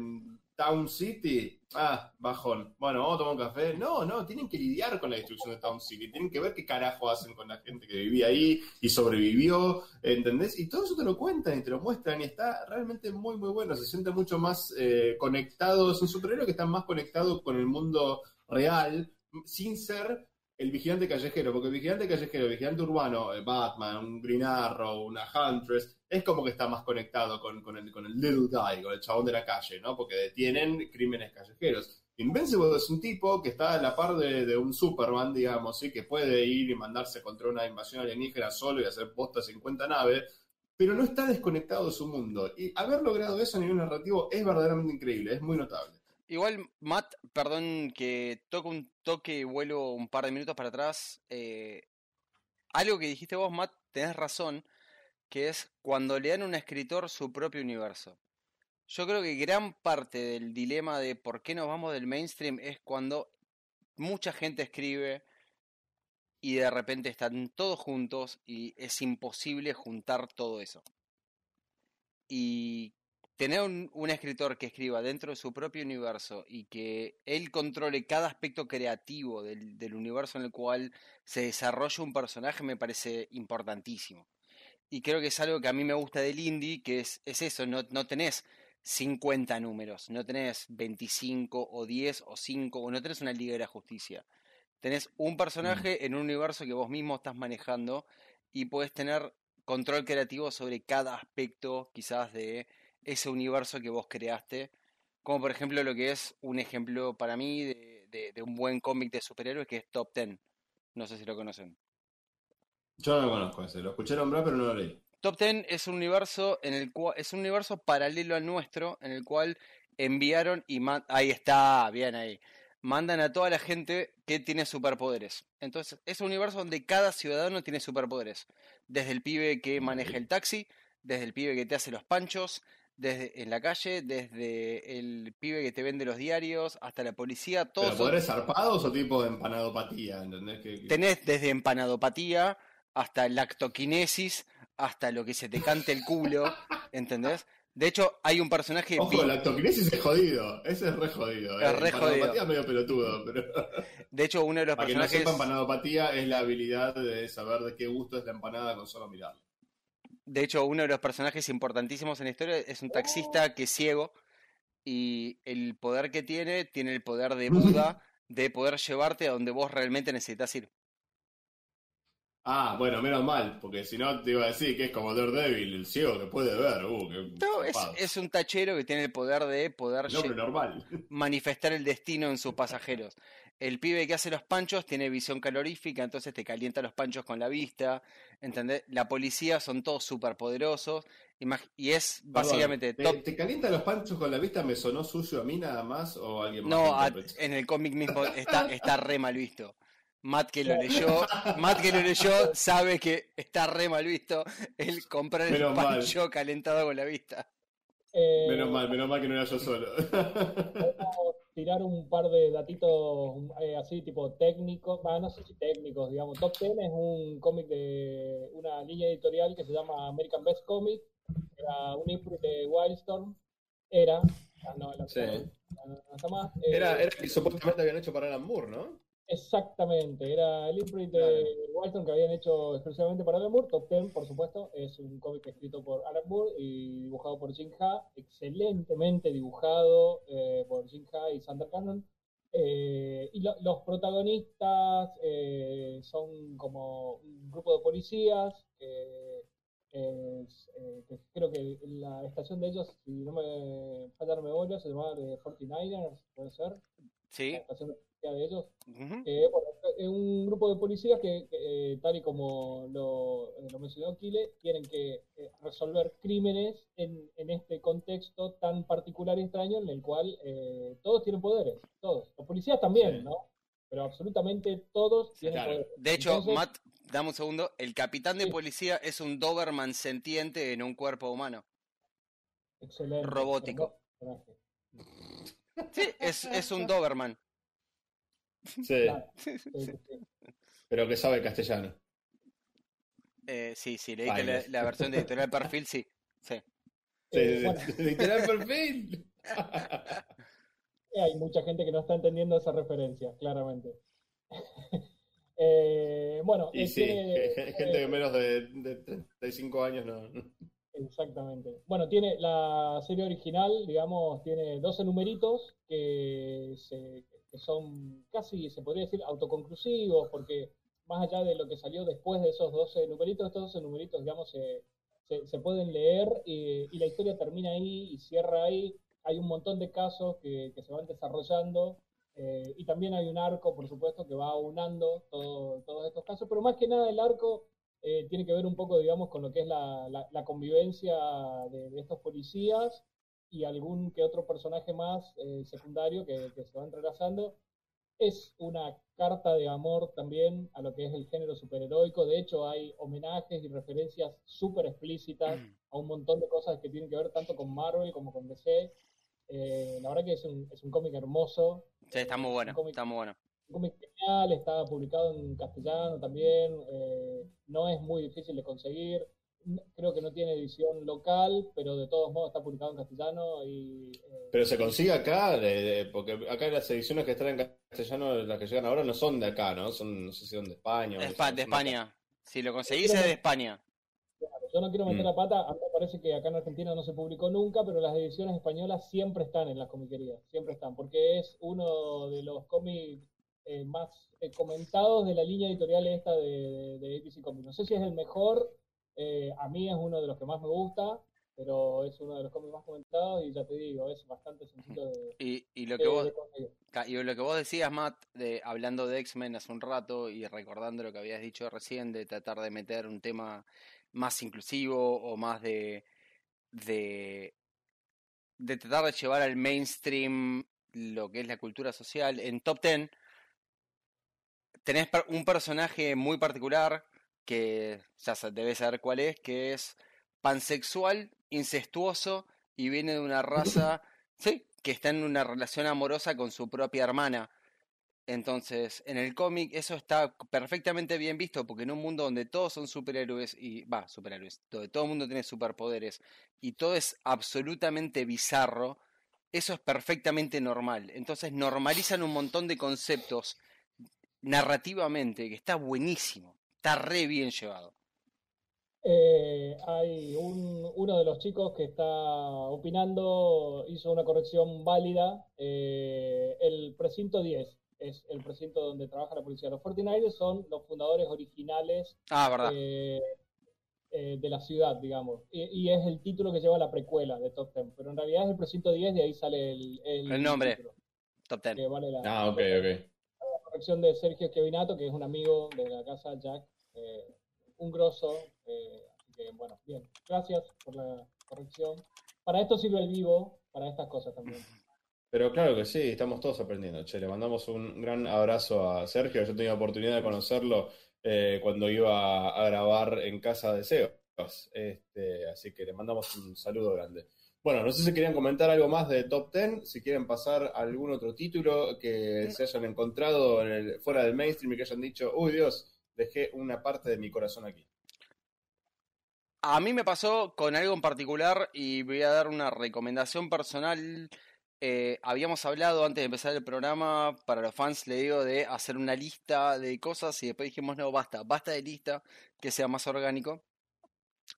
Town City? Ah, bajón. Bueno, vamos a tomar un café. No, no, tienen que lidiar con la destrucción de Town City. Tienen que ver qué carajo hacen con la gente que vivía ahí y sobrevivió, ¿entendés? Y todo eso te lo cuentan y te lo muestran y está realmente muy, muy bueno. Se sienten mucho más eh, conectados. Un superhéroe que está más conectado con el mundo real sin ser el vigilante callejero, porque el vigilante callejero, el vigilante urbano, eh, Batman, un Green Arrow, una Huntress, es como que está más conectado con, con, el, con el little guy, con el chabón de la calle, ¿no? Porque detienen crímenes callejeros. Invincible es un tipo que está a la par de, un Superman, digamos, ¿sí? que puede ir y mandarse contra una invasión alienígena solo y hacer posta 50 naves, pero no está desconectado de su mundo. Y haber logrado eso a nivel narrativo es verdaderamente increíble, es muy notable. Igual, Matt, perdón que toco un toque y vuelo un par de minutos para atrás. eh, algo que dijiste vos, Matt, tenés razón, que es cuando le dan a un escritor su propio universo. Yo creo que gran parte del dilema de por qué nos vamos del mainstream es cuando mucha gente escribe y de repente están todos juntos y es imposible juntar todo eso. Y tener un, un escritor que escriba dentro de su propio universo y que él controle cada aspecto creativo del, del universo en el cual se desarrolla un personaje me parece importantísimo. Y creo que es algo que a mí me gusta del indie, que es, es eso, no, no tenés 50 números, no tenés 25 o 10 o 5, o no tenés una Liga de la Justicia. Tenés un personaje en un universo que vos mismo estás manejando y puedes tener control creativo sobre cada aspecto quizás de ese universo que vos creaste. Como por ejemplo lo que es un ejemplo para mí de, de- de un buen cómic de superhéroes que es Top Ten. No sé si lo conocen. Yo no lo conozco ese, lo escuché nombrar, pero no lo leí. Top Ten es un universo en el cual es un universo paralelo al nuestro, en el cual enviaron y man- ahí está, bien ahí. Mandan a toda la gente que tiene superpoderes. Entonces, es un universo donde cada ciudadano tiene superpoderes. Desde el pibe que maneja el taxi, desde el pibe que te hace los panchos, desde en la calle, desde el pibe que te vende los diarios, hasta la policía, todos ¿Pero son- poderes zarpados o tipo de empanadopatía? ¿Entendés? Que, que- Tenés desde empanadopatía hasta lactoquinesis, hasta lo que se te cante el culo, ¿entendés? De hecho, hay un personaje Ojo, la toquinesis es jodido. Ese es re jodido. Es eh. re Empanadopatía es medio pelotudo, pero. de hecho uno de los Para que no personajes sepa, empanadopatía es la habilidad de saber de qué gusto es la empanada con solo mirarla. De hecho uno de los personajes importantísimos en la historia es un taxista que es ciego y el poder que tiene tiene el poder de Buda de poder llevarte a donde vos realmente necesitas ir. Ah, bueno, menos mal, porque si no te iba a decir que es como Daredevil, el ciego que puede ver. Uh, qué No, es, es un tachero que tiene el poder de poder normal. manifestar el destino en sus pasajeros. El pibe que hace los panchos tiene visión calorífica, entonces te calienta los panchos con la vista. ¿Entendés? La policía son todos súper poderosos. Y es básicamente Perdón, top. ¿te, te calienta los panchos con la vista? ¿Me sonó sucio a mí nada más o alguien más? No, a- en el cómic mismo está, está re mal visto. Matt que lo leyó, Matt que lo leyó sabe que está re mal visto el comprar el mal. pancho calentado con la vista. Eh, Menos mal, menos mal que no era yo solo. podemos tirar un par de datitos eh, así, tipo técnicos, bah, no sé si técnicos, digamos. Top Ten es un cómic de una línea editorial que se llama American Best Comic, era un imprint de Wildstorm, era, ah, no, la- Sí. no, no está más. eh, Era, era que supuestamente habían hecho para Alan Moore, ¿no? Exactamente, era el imprint de. Wildstorm que habían hecho exclusivamente para Alan Moore. Top Ten, por supuesto, es un cómic escrito por Alan Moore y dibujado por Jim Ha, excelentemente dibujado eh, por Jim Ha y Sander Cannon. Eh, y lo- los protagonistas eh, son como un grupo de policías que, es, eh, que creo que la estación de ellos, si no me falla la memoria, se llamaba de 49ers, puede ser. ¿Sí? La estación de ellos. Ujú. Eh, bueno, es un grupo de policías que, que, eh, tal y como lo, eh, lo mencionó Kile, tienen que eh, resolver crímenes en, en este contexto tan particular y extraño en el cual todos tienen poderes, todos. Los policías también, Sí. ¿no? Pero absolutamente todos tienen Claro. poderes. De hecho, Entonces, Matt, dame un segundo. El capitán de Sí. policía es un Doberman sentiente en un cuerpo humano. excelente. robótico. Sí, es, es un Doberman. Sí, Claro, sí, sí, sí. pero que sabe castellano. Eh, sí, sí, leí que la, versión de editorial perfil, sí. sí. Eh, bueno. Literal perfil. hay mucha gente que no está entendiendo esa referencia, claramente. Eh, bueno, y eh, sí, tiene- gente de menos de, de 35 años no. Exactamente. Bueno, tiene la serie original, digamos, tiene 12 numeritos que, se- son casi, se podría decir, autoconclusivos, porque más allá de lo que salió después de esos 12 numeritos, estos 12 numeritos, digamos, se, se, pueden leer y, la historia termina ahí y cierra ahí. Hay un montón de casos que, se van desarrollando eh, y también hay un arco, por supuesto, que va aunando todo- todos estos casos, pero más que nada el arco eh, tiene que ver un poco, digamos, con lo que es la, la- la convivencia de, de estos policías y algún que otro personaje más eh, secundario que, que se va entrelazando. Es una carta de amor también a lo que es el género superheroico. De hecho, hay homenajes y referencias súper explícitas a un montón de cosas que tienen que ver tanto con Marvel como con DC. Eh, la verdad que es un, es un cómic hermoso. Sí, está muy bueno, cómic está muy bueno. Un cómic genial, está publicado en castellano también, eh, no es muy difícil de conseguir, creo que no tiene edición local, pero de todos modos está publicado en castellano y... eh, Pero se consigue acá, de- de- porque acá las ediciones que están en castellano, las que llegan ahora, no son de acá, ¿no? Son, no sé si son de España. o De, no Espa- sé, de. España. Si lo conseguís es de España. Yo no quiero meter Mm. la pata, a mí me parece que acá en Argentina no se publicó nunca, pero las ediciones españolas siempre están en las comiquerías, siempre están, porque es uno de los cómics eh, más eh, comentados de la línea editorial esta de, de, de ABC Comics. No sé si es el mejor, eh, a mí es uno de los que más me gusta, pero es uno de los cómics más comentados y ya te digo, es bastante sencillo de, Y, lo que de Y lo que vos decías, Matt, de, hablando de X-Men hace un rato y recordando lo que habías dicho recién, de tratar de meter un tema más inclusivo o más de, de, de tratar de llevar al mainstream lo que es la cultura social. En Top Ten tenés un personaje muy particular que ya debes saber cuál es, que es pansexual, incestuoso y viene de una raza, sí, que está en una relación amorosa con su propia hermana. Entonces, en el cómic eso está perfectamente bien visto, porque en un mundo donde todos son superhéroes y, va, superhéroes, donde todo el mundo tiene superpoderes y todo es absolutamente bizarro, eso es perfectamente normal. Entonces normalizan un montón de conceptos narrativamente, que está buenísimo, está re bien llevado. Eh, hay un, uno de los chicos que está opinando, hizo una corrección válida. eh, el precinto 10 es el precinto donde trabaja la policía. Los 49ers son los fundadores originales Ah, verdad. eh, eh, de la ciudad, digamos. Y, y es el título que lleva la precuela de Top Ten. Pero en realidad es el precinto 10 de ahí sale el, El nombre. título, Top Ten. que vale la, Ah, ok, ok. La corrección de Sergio Esquevinato, que es un amigo de la casa Jack, eh, un grosso. eh, así que, bueno, bien. Gracias por la corrección. Para esto sirve el vivo, para estas cosas también. Pero claro que sí, estamos todos aprendiendo. Che, le mandamos un gran abrazo a Sergio. Yo tenía oportunidad de conocerlo eh, cuando iba a grabar en casa de Sebas. Este, así que le mandamos un saludo grande. Bueno, no sé si querían comentar algo más de Top Ten, si quieren pasar a algún otro título que se hayan encontrado en el- fuera del mainstream y que hayan dicho, uy Dios, dejé una parte de mi corazón aquí. A mí me pasó con algo en particular y voy a dar una recomendación personal. Eh, habíamos hablado antes de empezar el programa, para los fans le digo de hacer una lista de cosas y después dijimos no, basta, basta de lista, que sea más orgánico.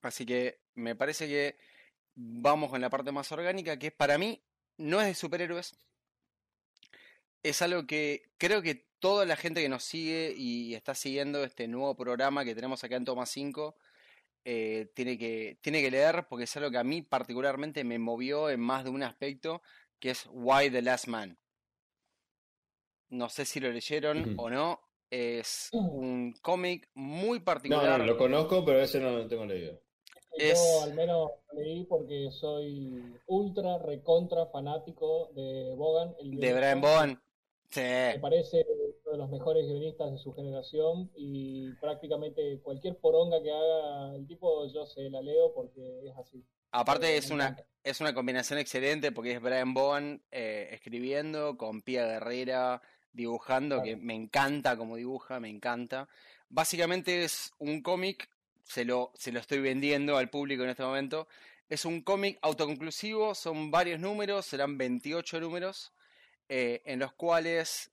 Así que me parece que vamos con la parte más orgánica, que para mí no es de superhéroes. Es algo que creo que toda la gente que nos sigue y está siguiendo este nuevo programa que tenemos acá en Toma 5 eh, tiene que, tiene que leer porque es algo que a mí particularmente me movió en más de un aspecto, que es Why the Last Man. no sé si lo leyeron o no, es un cómic muy No, particular. no, lo conozco, pero ese no lo tengo leído. Es- Yo al menos leí porque soy ultra, recontra fanático de Bogan. El de. Brian Bowen. Sí. Me parece uno de los mejores guionistas de su generación y prácticamente cualquier poronga que haga el tipo yo se la leo porque es así. Aparte Eh, es una, es una combinación excelente porque es Brian Bowen eh, escribiendo con Pia Guerrera dibujando, que me encanta como dibuja, me encanta. Básicamente es un cómic, se lo, se lo estoy vendiendo al público en este momento. Es un cómic autoconclusivo, son varios números, serán 28 números, eh, en los cuales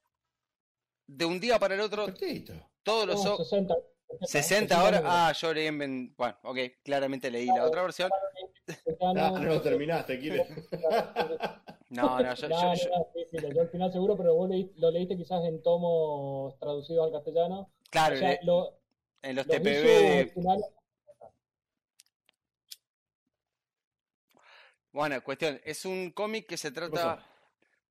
de un día para el otro Cortito. todos los... No, o- 60, 60 horas. Ah, yo leí en... Bueno, ok, claramente leí la otra versión. Ah, no lo terminaste, Kile. No, no, yo, No, yo- no, yo- no, sí, sí, leyó al final seguro, pero vos leí- lo leíste quizás en tomos traducidos al castellano. claro, o sea, le- lo, en los los TPB de... Bueno, cuestión, es un cómic que se trata...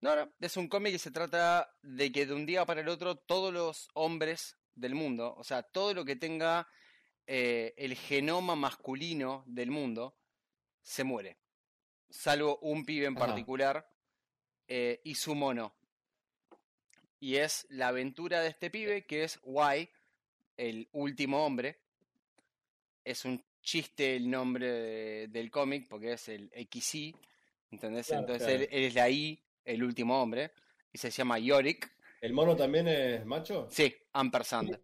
No, no, es un cómic que se trata de que de un día para el otro todos los hombres del mundo, o sea, todo lo que tenga eh, el genoma masculino del mundo, se muere. Salvo un pibe en Ajá. particular eh, y su mono. Y es la aventura de este pibe que es Y, el último hombre. Es un chiste el nombre de- del cómic porque es el XY, ¿entendés? Claro, Entonces claro. Él, él es la I, el último hombre, y se llama Yorick. ¿El mono también es macho? Sí, Ampersand.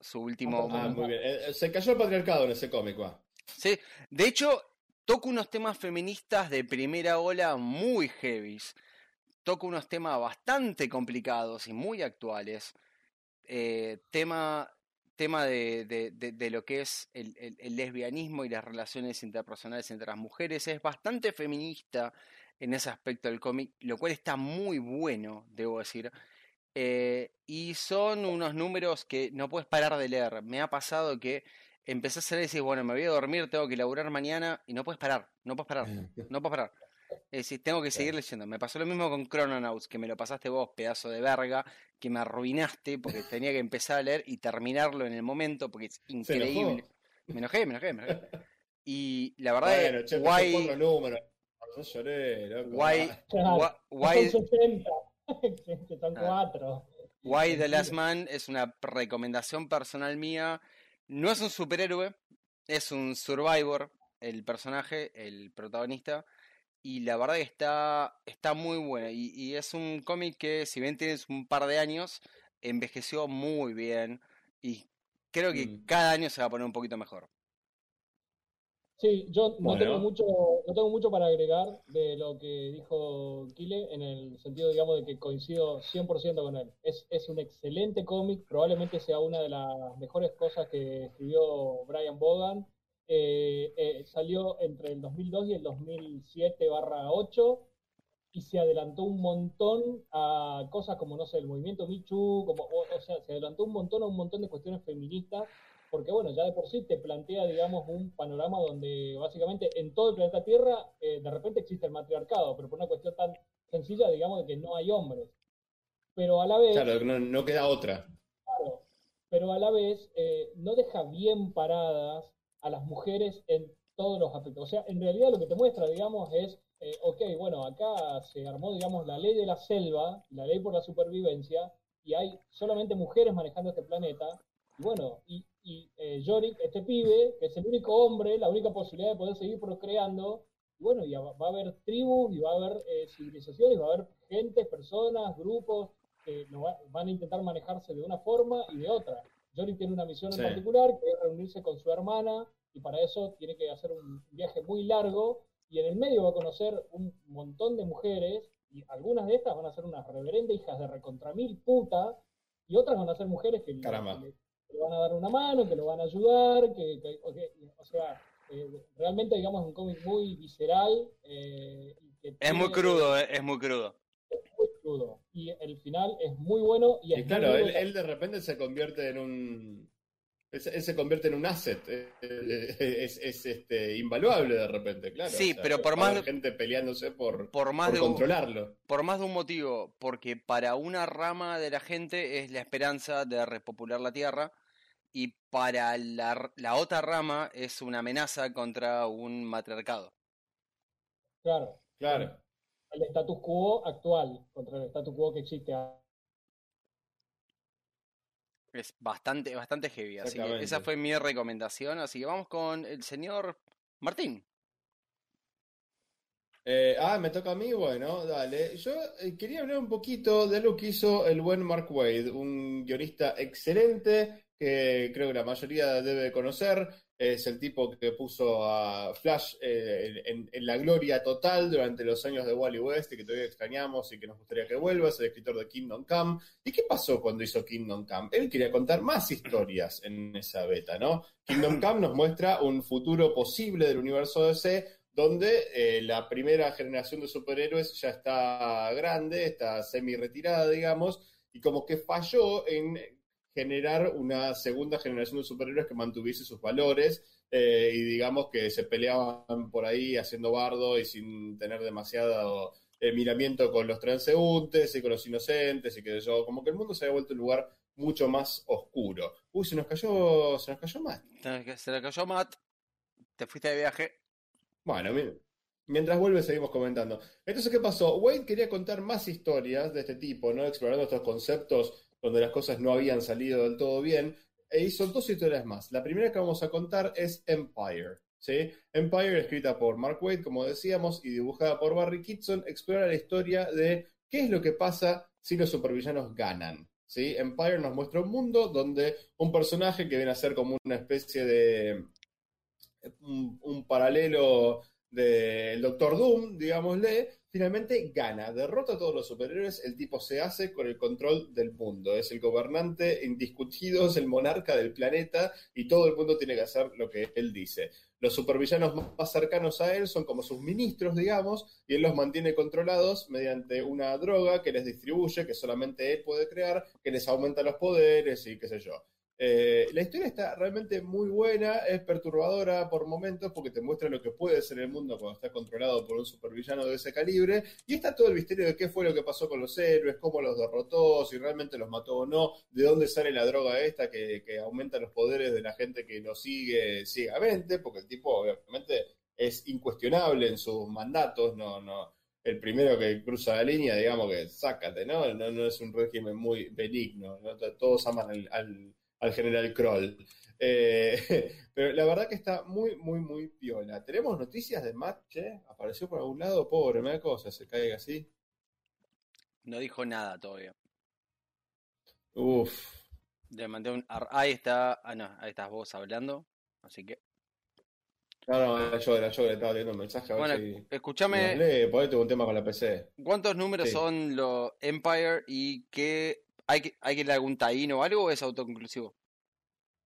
Su último. Ah, muy bien. Eh, eh, Se cayó el patriarcado en ese cómic, va. Sí, de hecho, toca unos temas feministas de primera ola muy heavies. Toca unos temas bastante complicados y muy actuales. Eh, tema tema de, de- de- de lo que es el, el- el lesbianismo y las relaciones interpersonales entre las mujeres. Es bastante feminista en ese aspecto del cómic, lo cual está muy bueno, debo decir. Eh, y son unos números que no puedes parar de leer. Me ha pasado que empezás a leer y decís, bueno, me voy a dormir, tengo que laburar mañana y no puedes parar, no puedes parar, no puedes parar. Es decir, tengo que seguir leyendo. Me pasó lo mismo con Chrononauts, que me lo pasaste vos, pedazo de verga, que me arruinaste porque tenía que empezar a leer y terminarlo en el momento porque es increíble. Me enojé, me enojé, me enojé. Y la verdad Bueno, es che, guay, números. No lloré, loco. guay, Ah, Claro, guay, son 60, que son Ah. cuatro. Why the Last Man es una recomendación personal mía. No es un superhéroe, es un survivor, el personaje, el protagonista. Y la verdad que está, está muy buena. Y, y es un cómic que, si bien tienes un par de años, envejeció muy bien. Y creo que Mm. cada año se va a poner un poquito mejor. Sí, yo no Bueno. tengo mucho, no tengo mucho para agregar de lo que dijo Kile, en el sentido, digamos, de que coincido 100% con él. Es, es un excelente cómic, probablemente sea una de las mejores cosas que escribió Brian Bogan. Eh, eh, salió entre el 2002 y el 2007 barra 8 y se adelantó un montón a cosas como, no sé, el movimiento Too, como, o, o sea, se adelantó un montón a un montón de cuestiones feministas porque bueno, ya de por sí te plantea, digamos, un panorama donde básicamente en todo el planeta Tierra eh, de repente existe el matriarcado, pero por una cuestión tan sencilla, digamos, de que no hay hombres. Pero a la vez, Claro, no, no queda otra. claro, pero a la vez eh, no deja bien paradas a las mujeres en todos los aspectos. O sea, en realidad lo que te muestra, digamos, es, eh, ok, bueno, acá se armó, digamos, la ley de la selva, la ley por la supervivencia, y hay solamente mujeres manejando este planeta, y bueno, y, y eh, Yorick, este pibe, que es el único hombre, la única posibilidad de poder seguir procreando, y bueno, ya va, a haber tribus, y va a haber eh, civilizaciones, va a haber gente, personas, grupos, que va- van a intentar manejarse de una forma y de otra. Yorick tiene una misión Sí. en particular, que es reunirse con su hermana, y para eso tiene que hacer un viaje muy largo, y en el medio va a conocer un montón de mujeres, y algunas de estas van a ser unas reverendas hijas de recontra mil puta, y otras van a ser mujeres que, le- Caramba. que le, que le van a dar una mano, que lo van a ayudar, que, que- o sea, eh, realmente digamos es un cómic muy visceral. eh, que Es muy crudo, eh, es muy crudo. Crudo. Y el final es muy bueno y es Y muy claro, él, de- él de repente se convierte en un Él, se convierte en un asset. eh, eh, Es, es, este, invaluable de repente, claro. Sí, O sea, pero por más de- gente peleándose por, Por más, por de un, controlarlo. por más de un motivo, porque para una rama de la gente es la esperanza de repopular la Tierra y para la, la otra rama es una amenaza contra un matriarcado. Claro. Claro. El status quo actual contra el status quo que existe. ahora. Es bastante, bastante heavy, así que esa fue mi recomendación, así que vamos con el señor Martín. Eh, ah, me toca a mí, bueno, dale. Yo eh, quería hablar un poquito de lo que hizo el buen Mark Wade, un guionista excelente que creo que la mayoría debe conocer. Es el tipo que puso a Flash eh, en, la gloria total durante los años de Wally West y que todavía extrañamos y que nos gustaría que vuelva. Es el escritor de Kingdom Come. ¿Y qué pasó cuando hizo Kingdom Come? Él quería contar más historias en esa beta, ¿no? Kingdom Come nos muestra un futuro posible del universo DC donde eh, la primera generación de superhéroes ya está grande, está semi-retirada, digamos, y como que falló en generar una segunda generación de superhéroes que mantuviese sus valores eh, y digamos que se peleaban por ahí haciendo bardo y sin tener demasiado eh, miramiento con los transeúntes y con los inocentes y que yo, como que el mundo se había vuelto un lugar mucho más oscuro. Uy, se nos cayó, se nos cayó más. Se le cayó Matt, te fuiste de viaje. Bueno, mi- mientras vuelve seguimos comentando. Entonces, ¿qué pasó? Wade quería contar más historias de este tipo, ¿no? Explorando estos conceptos donde las cosas no habían salido del todo bien, e hizo dos historias más. La primera que vamos a contar es Empire, ¿sí? Empire, escrita por Mark Wade, como decíamos, y dibujada por Barry Kitson, explora la historia de qué es lo que pasa si los supervillanos ganan. ¿sí? Empire nos muestra un mundo donde un personaje que viene a ser como una especie de un, paralelo del Doctor Doom, digámosle, finalmente gana, derrota a todos los superhéroes, el tipo se hace con el control del mundo, es el gobernante indiscutido, es el monarca del planeta y todo el mundo tiene que hacer lo que él dice. Los supervillanos más cercanos a él son como sus ministros, digamos, y él los mantiene controlados mediante una droga que les distribuye, que solamente él puede crear, que les aumenta los poderes y qué sé yo. Eh, la historia está realmente muy buena, es perturbadora por momentos porque te muestra lo que puede ser el mundo cuando está controlado por un supervillano de ese calibre y está todo el misterio de qué fue lo que pasó con los héroes, cómo los derrotó, si realmente los mató o no, de dónde sale la droga esta que, que aumenta los poderes de la gente que lo sigue ciegamente, porque el tipo obviamente es incuestionable en sus mandatos, no, no, el primero que cruza la línea, digamos que sácate, ¿no? No, no es un régimen muy benigno, ¿no? todos aman al, al al general Kroll. Eh, pero la verdad que está muy, muy, muy piola. ¿Tenemos noticias de Matt, che? ¿Apareció por algún lado? Pobre, me da cosa, se caiga así. No dijo nada todavía. Uf. Le mandé un... Ahí está... Ah, no, ahí estás vos hablando. Así que... No, no, yo, era yo le estaba leyendo un mensaje a Bueno, si escúchame, lee, por ahí tengo un tema con la PC. ¿cuántos números Sí. son los Empire y qué... ¿Hay que, ¿Hay que darle algún taín o algo o es autoconclusivo?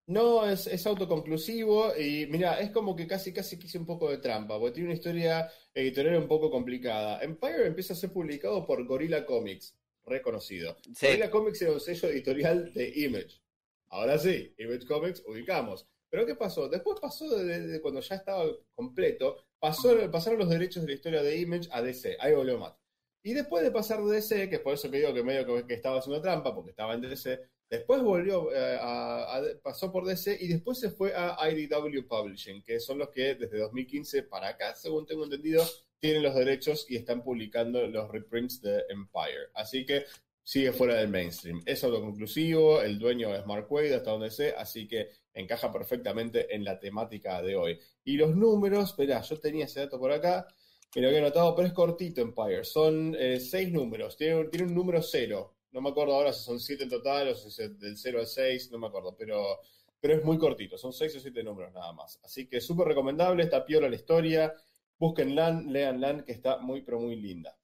No, es, es autoconclusivo y mira, es como que casi casi quise un poco de trampa, porque tiene una historia editorial un poco complicada. Empire empieza a ser publicado por Gorilla Comics, reconocido. Sí. Gorilla Comics era un sello editorial de Image. Ahora sí, Image Comics ubicamos. Pero ¿qué pasó? Después pasó de, de- de cuando ya estaba completo, pasó, pasaron los derechos de la historia de Image a DC, ahí volvió Matt. Y después de pasar de DC, que es por eso que digo que medio que, estaba haciendo trampa, porque estaba en DC, después volvió, eh, a, pasó por DC y después se fue a IDW Publishing, que son los que desde 2015 para acá, según tengo entendido, tienen los derechos y están publicando los reprints de Empire. Así que sigue fuera del mainstream. Es autoconclusivo, el dueño es Mark Wade, hasta donde sé, así que encaja perfectamente en la temática de hoy. Y los números, esperá, yo tenía ese dato por acá, que lo había anotado, pero es cortito Empire. Son eh, seis números, tiene, tiene un número cero. No me acuerdo ahora si son siete en total o si es del 0 al 6, no me acuerdo, pero, pero es muy cortito, son seis o siete números nada más. Así que súper recomendable, está piola la historia. Búsquenla, leanla, que está muy, pero muy linda.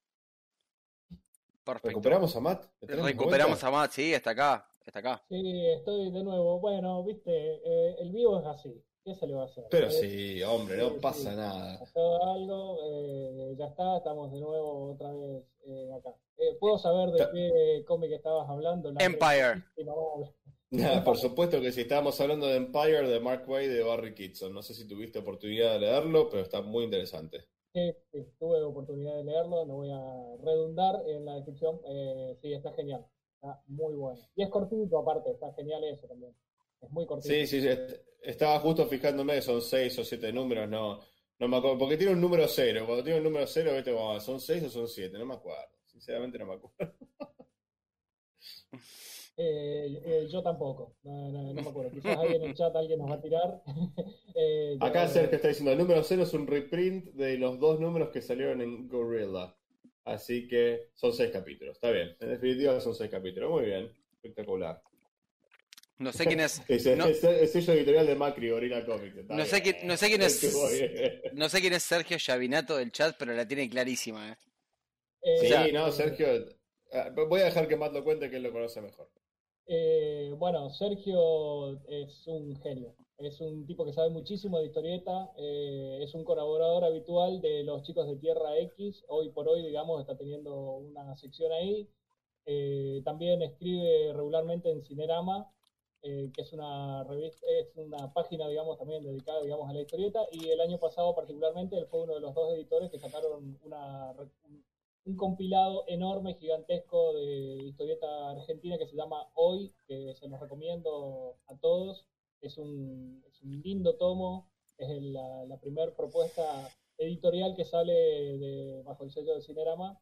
Perfecto. ¿Recuperamos a Matt? ¿Le tenemos Recuperamos a Matt, sí, está acá. Está acá. Sí, estoy de nuevo. Bueno, viste, eh, el vivo es así. ¿Qué se le va a hacer? Pero Eh, sí, hombre, no Sí, pasa sí. nada. pasó algo, eh, ya está, estamos de nuevo otra vez eh, acá. Eh, ¿Puedo saber de qué cómic estabas hablando? La Empire. vez. por supuesto que sí, estábamos hablando de Empire de Mark Way de Barry Kitson. No sé si tuviste oportunidad de leerlo, pero está muy interesante. Sí, sí, tuve oportunidad de leerlo, no voy a redundar en la descripción. Eh, sí, está genial, está muy bueno. Y es cortito aparte, está genial eso también. Es muy cortito. Sí, sí, sí. estaba justo fijándome, son seis o siete números, no, no me acuerdo, porque tiene un número cero. Cuando tiene un número cero, viste, son seis o son siete, no me acuerdo. Sinceramente no me acuerdo. Eh, eh, yo tampoco, no, me acuerdo. Quizás ahí en el chat alguien nos va a tirar. eh, Acá Sergio está diciendo, el número cero es un reprint de los dos números que salieron en Gorilla. Así que son seis capítulos, está bien. En definitiva son seis capítulos, muy bien, espectacular. No sé quién es. es, no, es, sello editorial de Macri, Gorilla Comics. No sé, quién, no sé quién es. no sé quién es Sergio Llavinato del chat, pero la tiene clarísima. ¿eh? eh sí, no, Sergio. Ah, voy a dejar que Matt lo cuente que él lo conoce mejor. Eh, bueno, Sergio es un genio. Es un tipo que sabe muchísimo de historieta. Eh, es un colaborador habitual de los chicos de Tierra X. Hoy por hoy, digamos, está teniendo una sección ahí. también escribe regularmente en Cinerama eh, que es una revista, es una página, digamos, también dedicada, digamos, a la historieta, y el año pasado particularmente él fue uno de los dos editores que sacaron una, un, compilado enorme, gigantesco de historieta argentina que se llama Hoy, que se los recomiendo a todos, es un, es un lindo tomo, es la, la primera propuesta editorial que sale de, bajo el sello de Cinerama,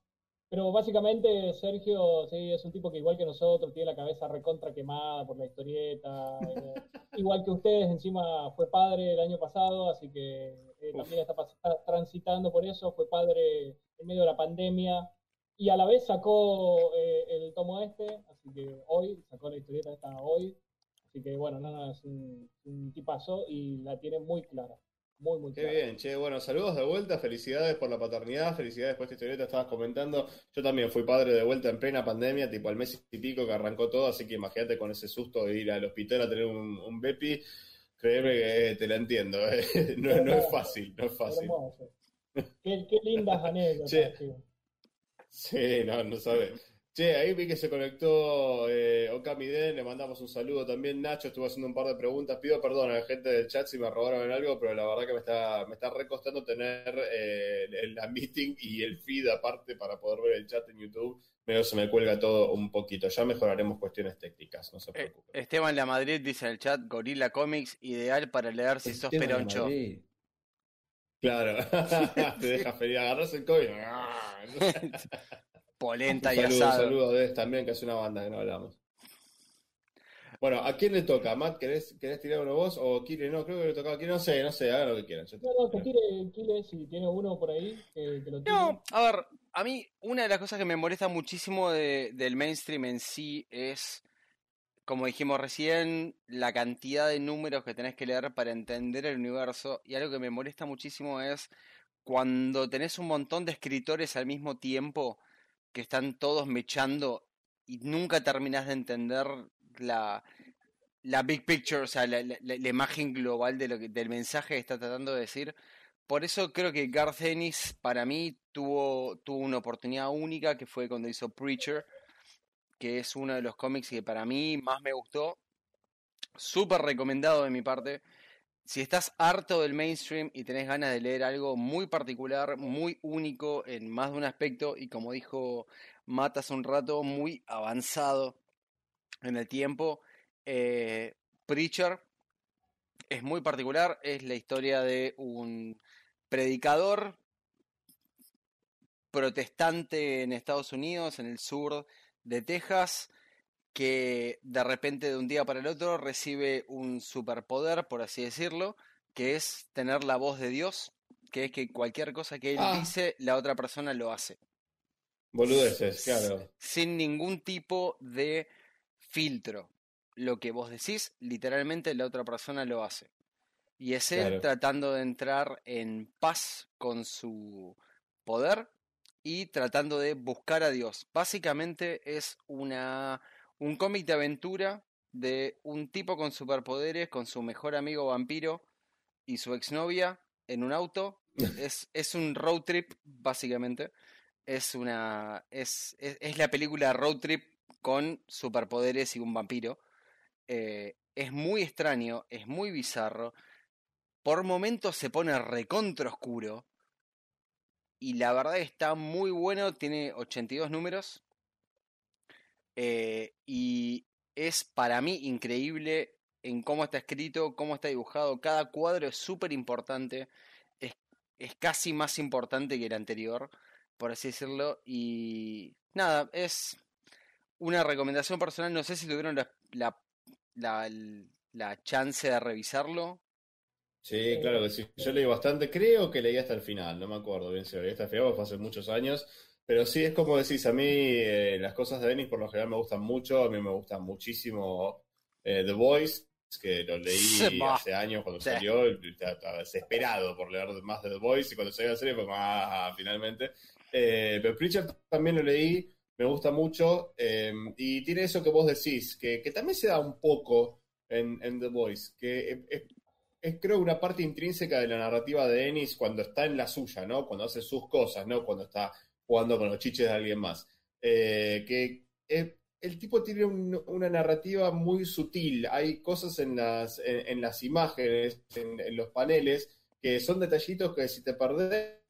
pero básicamente Sergio, sí, es un tipo que igual que nosotros tiene la cabeza recontra quemada por la historieta. Eh, igual que ustedes, encima fue padre el año pasado, así que eh, también está, transitando por eso. Fue padre en medio de la pandemia y a la vez sacó eh, el tomo este, así que hoy, sacó la historieta esta hoy. Así que bueno, nada, es un, un tipazo y la tiene muy clara. Muy, muy Qué bien, che. Bueno, saludos de vuelta, felicidades por la paternidad, felicidades por esta historieta, estabas comentando. Yo también fui padre de vuelta en plena pandemia, tipo al mes y pico que arrancó todo, así que imagínate con ese susto de ir al hospital a tener un, un Bepi. Créeme que te la entiendo, eh. no, es fácil, no es fácil. Qué, qué lindas anécdotas. Sí, no, no sabes. Che, ahí vi que se conectó eh, Okamiden, le mandamos un saludo también. Nacho estuvo haciendo un par de preguntas. Pido perdón a la gente del chat si me robaron en algo, pero la verdad que me está, me está recostando tener eh, la meeting y el feed aparte para poder ver el chat en YouTube. Pero se me cuelga todo un poquito. Ya mejoraremos cuestiones técnicas, no se eh, preocupen. Esteban La Madrid dice en el chat: Gorilla Comics, ideal para leer si sos peroncho. Claro, te deja feliz, agarras el cómic. polenta y asado. Un saludo de también, que es una banda que no hablamos. Bueno, ¿a quién le toca? Matt, ¿querés, querés tirar uno vos? O Kire, no, creo que le tocaba a Kire, no sé, no sé, hagan lo que quieran. No, no, que tire Kire si tiene uno por ahí, que, lo tire. No, a ver, a mí una de las cosas que me molesta muchísimo de, del mainstream en sí es, como dijimos recién, la cantidad de números que tenés que leer para entender el universo. Y algo que me molesta muchísimo es cuando tenés un montón de escritores al mismo tiempo que están todos mechando y nunca terminas de entender la, la big picture, o sea, la, imagen global del mensaje que está tratando de decir. Por eso creo que Garth Ennis para mí tuvo, tuvo una oportunidad única que fue cuando hizo Preacher, que es uno de los cómics que para mí más me gustó. Súper recomendado de mi parte si estás harto del mainstream y tenés ganas de leer algo muy particular, muy único en más de un aspecto y como dijo Matt hace un rato, muy avanzado en el tiempo, eh, Preacher es muy particular, es la historia de un predicador protestante en Estados Unidos, en el sur de Texas, que de repente de un día para el otro recibe un superpoder, por así decirlo, que es tener la voz de Dios, que es que cualquier cosa que él ah. dice, la otra persona lo hace. Boludeces, claro. Sin ningún tipo de filtro. Lo que vos decís, literalmente la otra persona lo hace. Y es él tratando de entrar en paz con su poder y tratando de buscar a Dios. Básicamente es una un cómic de aventura de un tipo con superpoderes, con su mejor amigo vampiro y su exnovia en un auto. es, es un road trip, básicamente. Es una. Es, es, la película Road Trip con superpoderes y un vampiro. Eh, es muy extraño, es muy bizarro. Por momentos se pone recontra oscuro. Y la verdad está muy bueno, tiene 82 números. Eh, y es para mí increíble en cómo está escrito, cómo está dibujado. Cada cuadro es súper importante. Es, es casi más importante que el anterior, por así decirlo. Y nada, es una recomendación personal. No sé si tuvieron la, la, la, la chance de revisarlo. Sí, claro que sí. Yo leí bastante, creo que leí hasta el final, no me acuerdo bien si leí hasta el fue hace muchos años. Pero sí, es como decís, a mí eh, las cosas de Denis por lo general me gustan mucho, a mí me gusta muchísimo eh, The Voice, que lo leí hace años cuando salió, estaba desesperado por leer más de The Voice y cuando salió la serie fue como, ah, finalmente. Eh, pero Preacher también lo leí, me gusta mucho em, y tiene eso que vos decís, que, que también se da un poco en, en The Voice, que es, es, creo una parte intrínseca de la narrativa de Ennis cuando está en la suya, ¿no? Cuando hace sus cosas, ¿no? Cuando está jugando con los chiches de alguien más. Eh, que el tipo tiene una narrativa muy sutil. Hay cosas en las, en, las imágenes, en, los paneles, que son detallitos que si te perdés,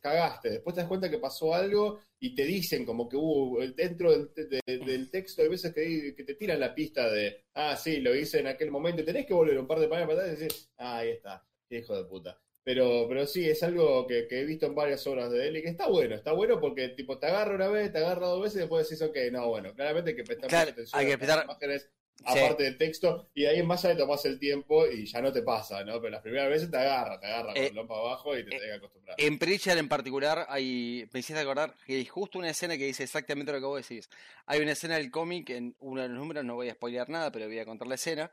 cagaste. Después te das cuenta que pasó algo y te dicen como que hubo dentro del, texto, hay veces que, te tiran la pista de, ah, sí, lo hice en aquel momento. Tenés que volver un par de paneles para atrás y decir, ah, ahí está, hijo de puta. Pero, pero sí, es algo que, he visto en varias obras de él y que está bueno, está bueno porque tipo te agarra una vez, te agarra dos veces y después decís, ok, no, bueno, claramente hay que prestar claro, atención hay que a las imágenes aparte del texto, y ahí en más allá te tomas el tiempo y ya no te pasa, ¿no? Pero las primeras veces te agarra, te agarra con eh, el lompa abajo y te eh, que acostumbrar. En Preacher en particular, hay, me hiciste acordar que hay justo una escena que dice exactamente lo que vos decís. Hay una escena del cómic, en uno de los números, no voy a spoilear nada, pero voy a contar la escena,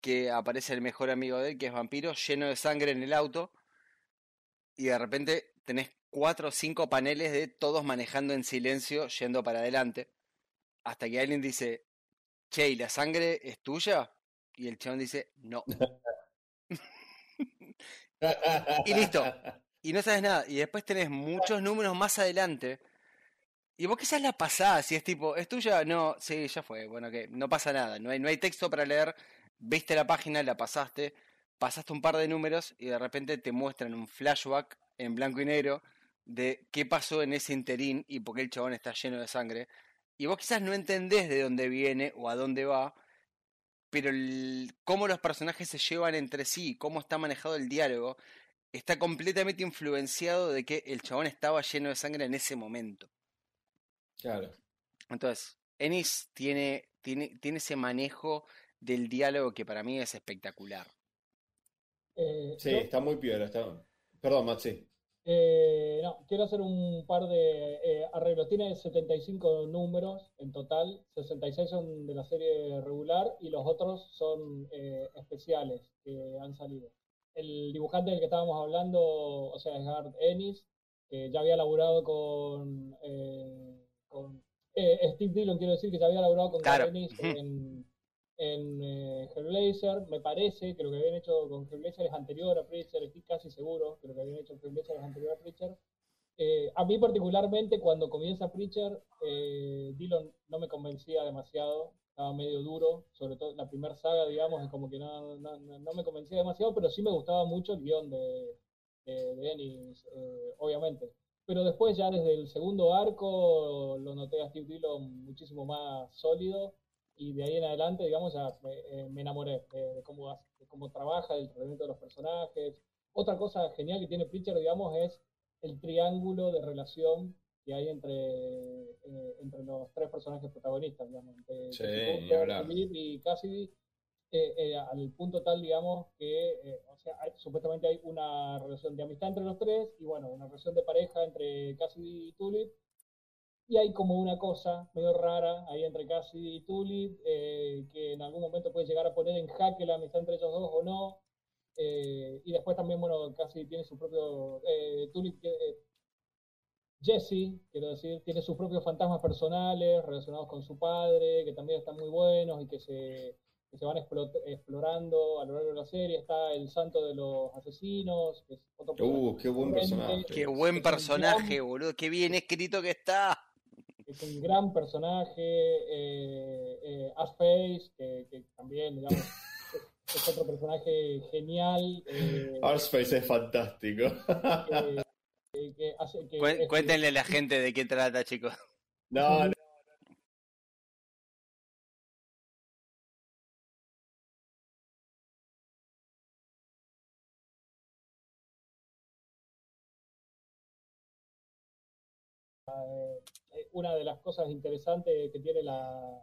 que aparece el mejor amigo de él, que es vampiro, lleno de sangre en el auto y de repente tenés cuatro o cinco paneles de todos manejando en silencio, yendo para adelante, hasta que alguien dice, che, ¿y la sangre es tuya? Y el chabón dice, no. y listo. Y no sabes nada. Y después tenés muchos números más adelante. Y vos quizás la pasás, si es tipo, ¿es tuya? No, sí, ya fue. Bueno, que no pasa nada. No hay, no hay texto para leer. Viste la página, la pasaste pasaste un par de números y de repente te muestran un flashback en blanco y negro de qué pasó en ese interín y por qué el chabón está lleno de sangre. Y vos quizás no entendés de dónde viene o a dónde va, pero el, cómo los personajes se llevan entre sí, cómo está manejado el diálogo, está completamente influenciado de que el chabón estaba lleno de sangre en ese momento. Claro. Entonces, Ennis tiene, tiene, tiene ese manejo del diálogo que para mí es espectacular. Eh, sí, está muy piola. Está... Perdón, Matt, eh, no, quiero hacer un par de eh, arreglos. Tiene 75 números en total, 66 son de la serie regular y los otros son especiales que han salido. El dibujante del que estábamos hablando, o sea, es Art Ennis, que ya había laburado con, con Steve Dillon, quiero decir que ya había laburado con Ennis en en eh, Hellblazer, me parece que lo que habían hecho con Hellblazer es anterior a Preacher, estoy casi seguro que lo que habían hecho con Hellblazer es anterior a Preacher. Eh, a mí particularmente cuando comienza Preacher, eh, no me convencía demasiado, estaba medio duro, sobre todo la primera saga, digamos, es como que no, no, no, me convencía demasiado, pero sí me gustaba mucho el guion de, de, Ennis, eh, obviamente. Pero después ya desde el segundo arco lo noté a Steve Dillon muchísimo más sólido y de ahí en adelante, digamos, ya me, eh, enamoré de, cómo, cómo trabaja, el tratamiento de los personajes. Otra cosa genial que tiene Preacher, digamos, es el triángulo de relación que hay entre, eh, entre los tres personajes protagonistas, digamos, entre sí, y Cassidy, eh, al punto tal, digamos, que o sea, supuestamente hay una relación de amistad entre los tres y, bueno, una relación de pareja entre Cassidy y Tulip, y hay como una cosa medio rara ahí entre Cassidy y Tulip, eh, que en algún momento puede llegar a poner en jaque la amistad entre ellos dos o no. Eh, y después también, bueno, Cassidy tiene su propio. Eh, Tulip, Jesse, quiero decir, tiene sus propios fantasmas personales relacionados con su padre, que también están muy buenos y que se, que se van explorando a lo largo de la serie. Está el santo de los asesinos, que es otro Uh, qué buen personaje. Qué buen personaje, boludo. Qué bien escrito que está. Es un gran personaje, eh, eh, que, que también, digamos, es, es otro personaje genial. Eh, es fantástico. que, que hace- que Cué- es- Cuéntenle a la gente de qué trata, chicos. No, no. Una de las cosas interesantes que tiene la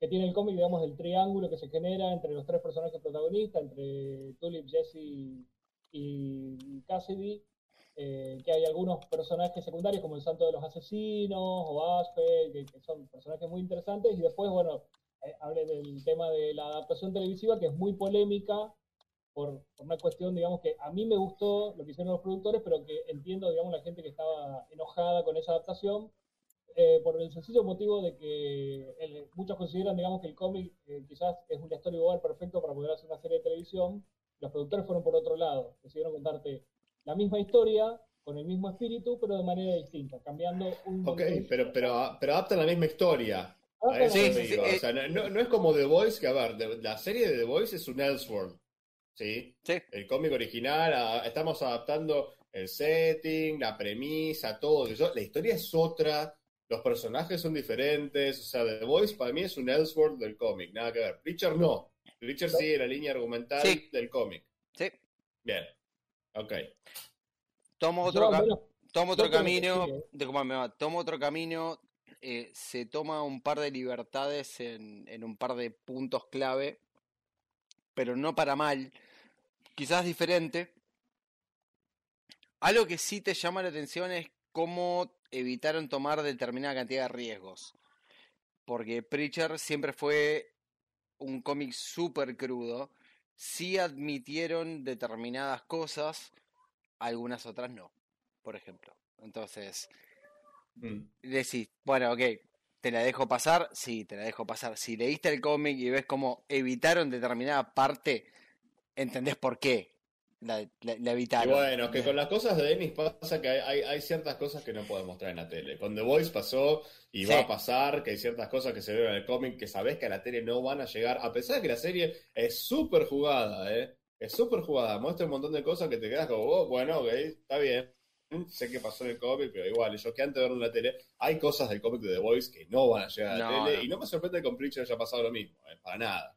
que tiene el cómic, digamos, el triángulo que se genera entre los tres personajes protagonistas, entre Tulip, Jesse y Cassidy, eh, que hay algunos personajes secundarios como el Santo de los Asesinos o Aspe, que, son personajes muy interesantes, y después, bueno, eh, del tema de la adaptación televisiva, que es muy polémica, por, por una cuestión, digamos, que a mí me gustó lo que hicieron los productores, pero que entiendo, digamos, la gente que estaba enojada con esa adaptación, eh, por el sencillo motivo de que el- muchos consideran, digamos, que el cómic eh, quizás es un storyboard perfecto para poder hacer una serie de televisión. Los productores fueron por otro lado, decidieron contarte la misma historia, con el mismo espíritu, pero de manera distinta, cambiando un Ok, pero, pero, pero adaptan la misma historia. Sí, sí, sí. O sea, no, no- es como The Voice, que a ver, la serie de The Voice es un Elseworld. ¿Sí? Sí. El cómic original, a- estamos adaptando el setting, la premisa, todo eso. La historia es otra, los personajes son diferentes. O sea, The Voice para mí es un Elseworld del cómic, nada que ver. Preacher no. Preacher sigue la línea argumental Sí. del cómic. Sí. Bien. Ok. Tomo otro, tomo otro camino. disculpame, va, tomo otro camino. eh, se toma un par de libertades en, en un par de puntos clave. Pero no para mal. Quizás diferente. Algo que sí te llama la atención es cómo evitaron tomar determinada cantidad de riesgos. Porque Preacher siempre fue un cómic súper crudo. Sí admitieron determinadas cosas, algunas otras no, por ejemplo. Entonces, Mm. decís, bueno, ok, ¿te la dejo pasar? Sí, te la dejo pasar. Si leíste el cómic y ves cómo evitaron determinada parte, entendés por qué la, la- la Y evitaron. bueno, que con las cosas de Dennis pasa que hay, ciertas cosas que no podemos mostrar en la tele. Con The Voice pasó y Sí. va a pasar que hay ciertas cosas que se ven en el cómic que sabes que a la tele no van a llegar, a pesar de que la serie es súper jugada, ¿eh? Es súper jugada, muestra un montón de cosas que te quedas como, oh, bueno, ok, está bien. Sé que pasó en el cómic, pero igual, yo que antes de verlo en la tele, hay cosas del cómic de The Voice que no van a llegar a la No, tele no. y no me sorprende que con Preacher haya pasado lo mismo, ¿eh? para nada.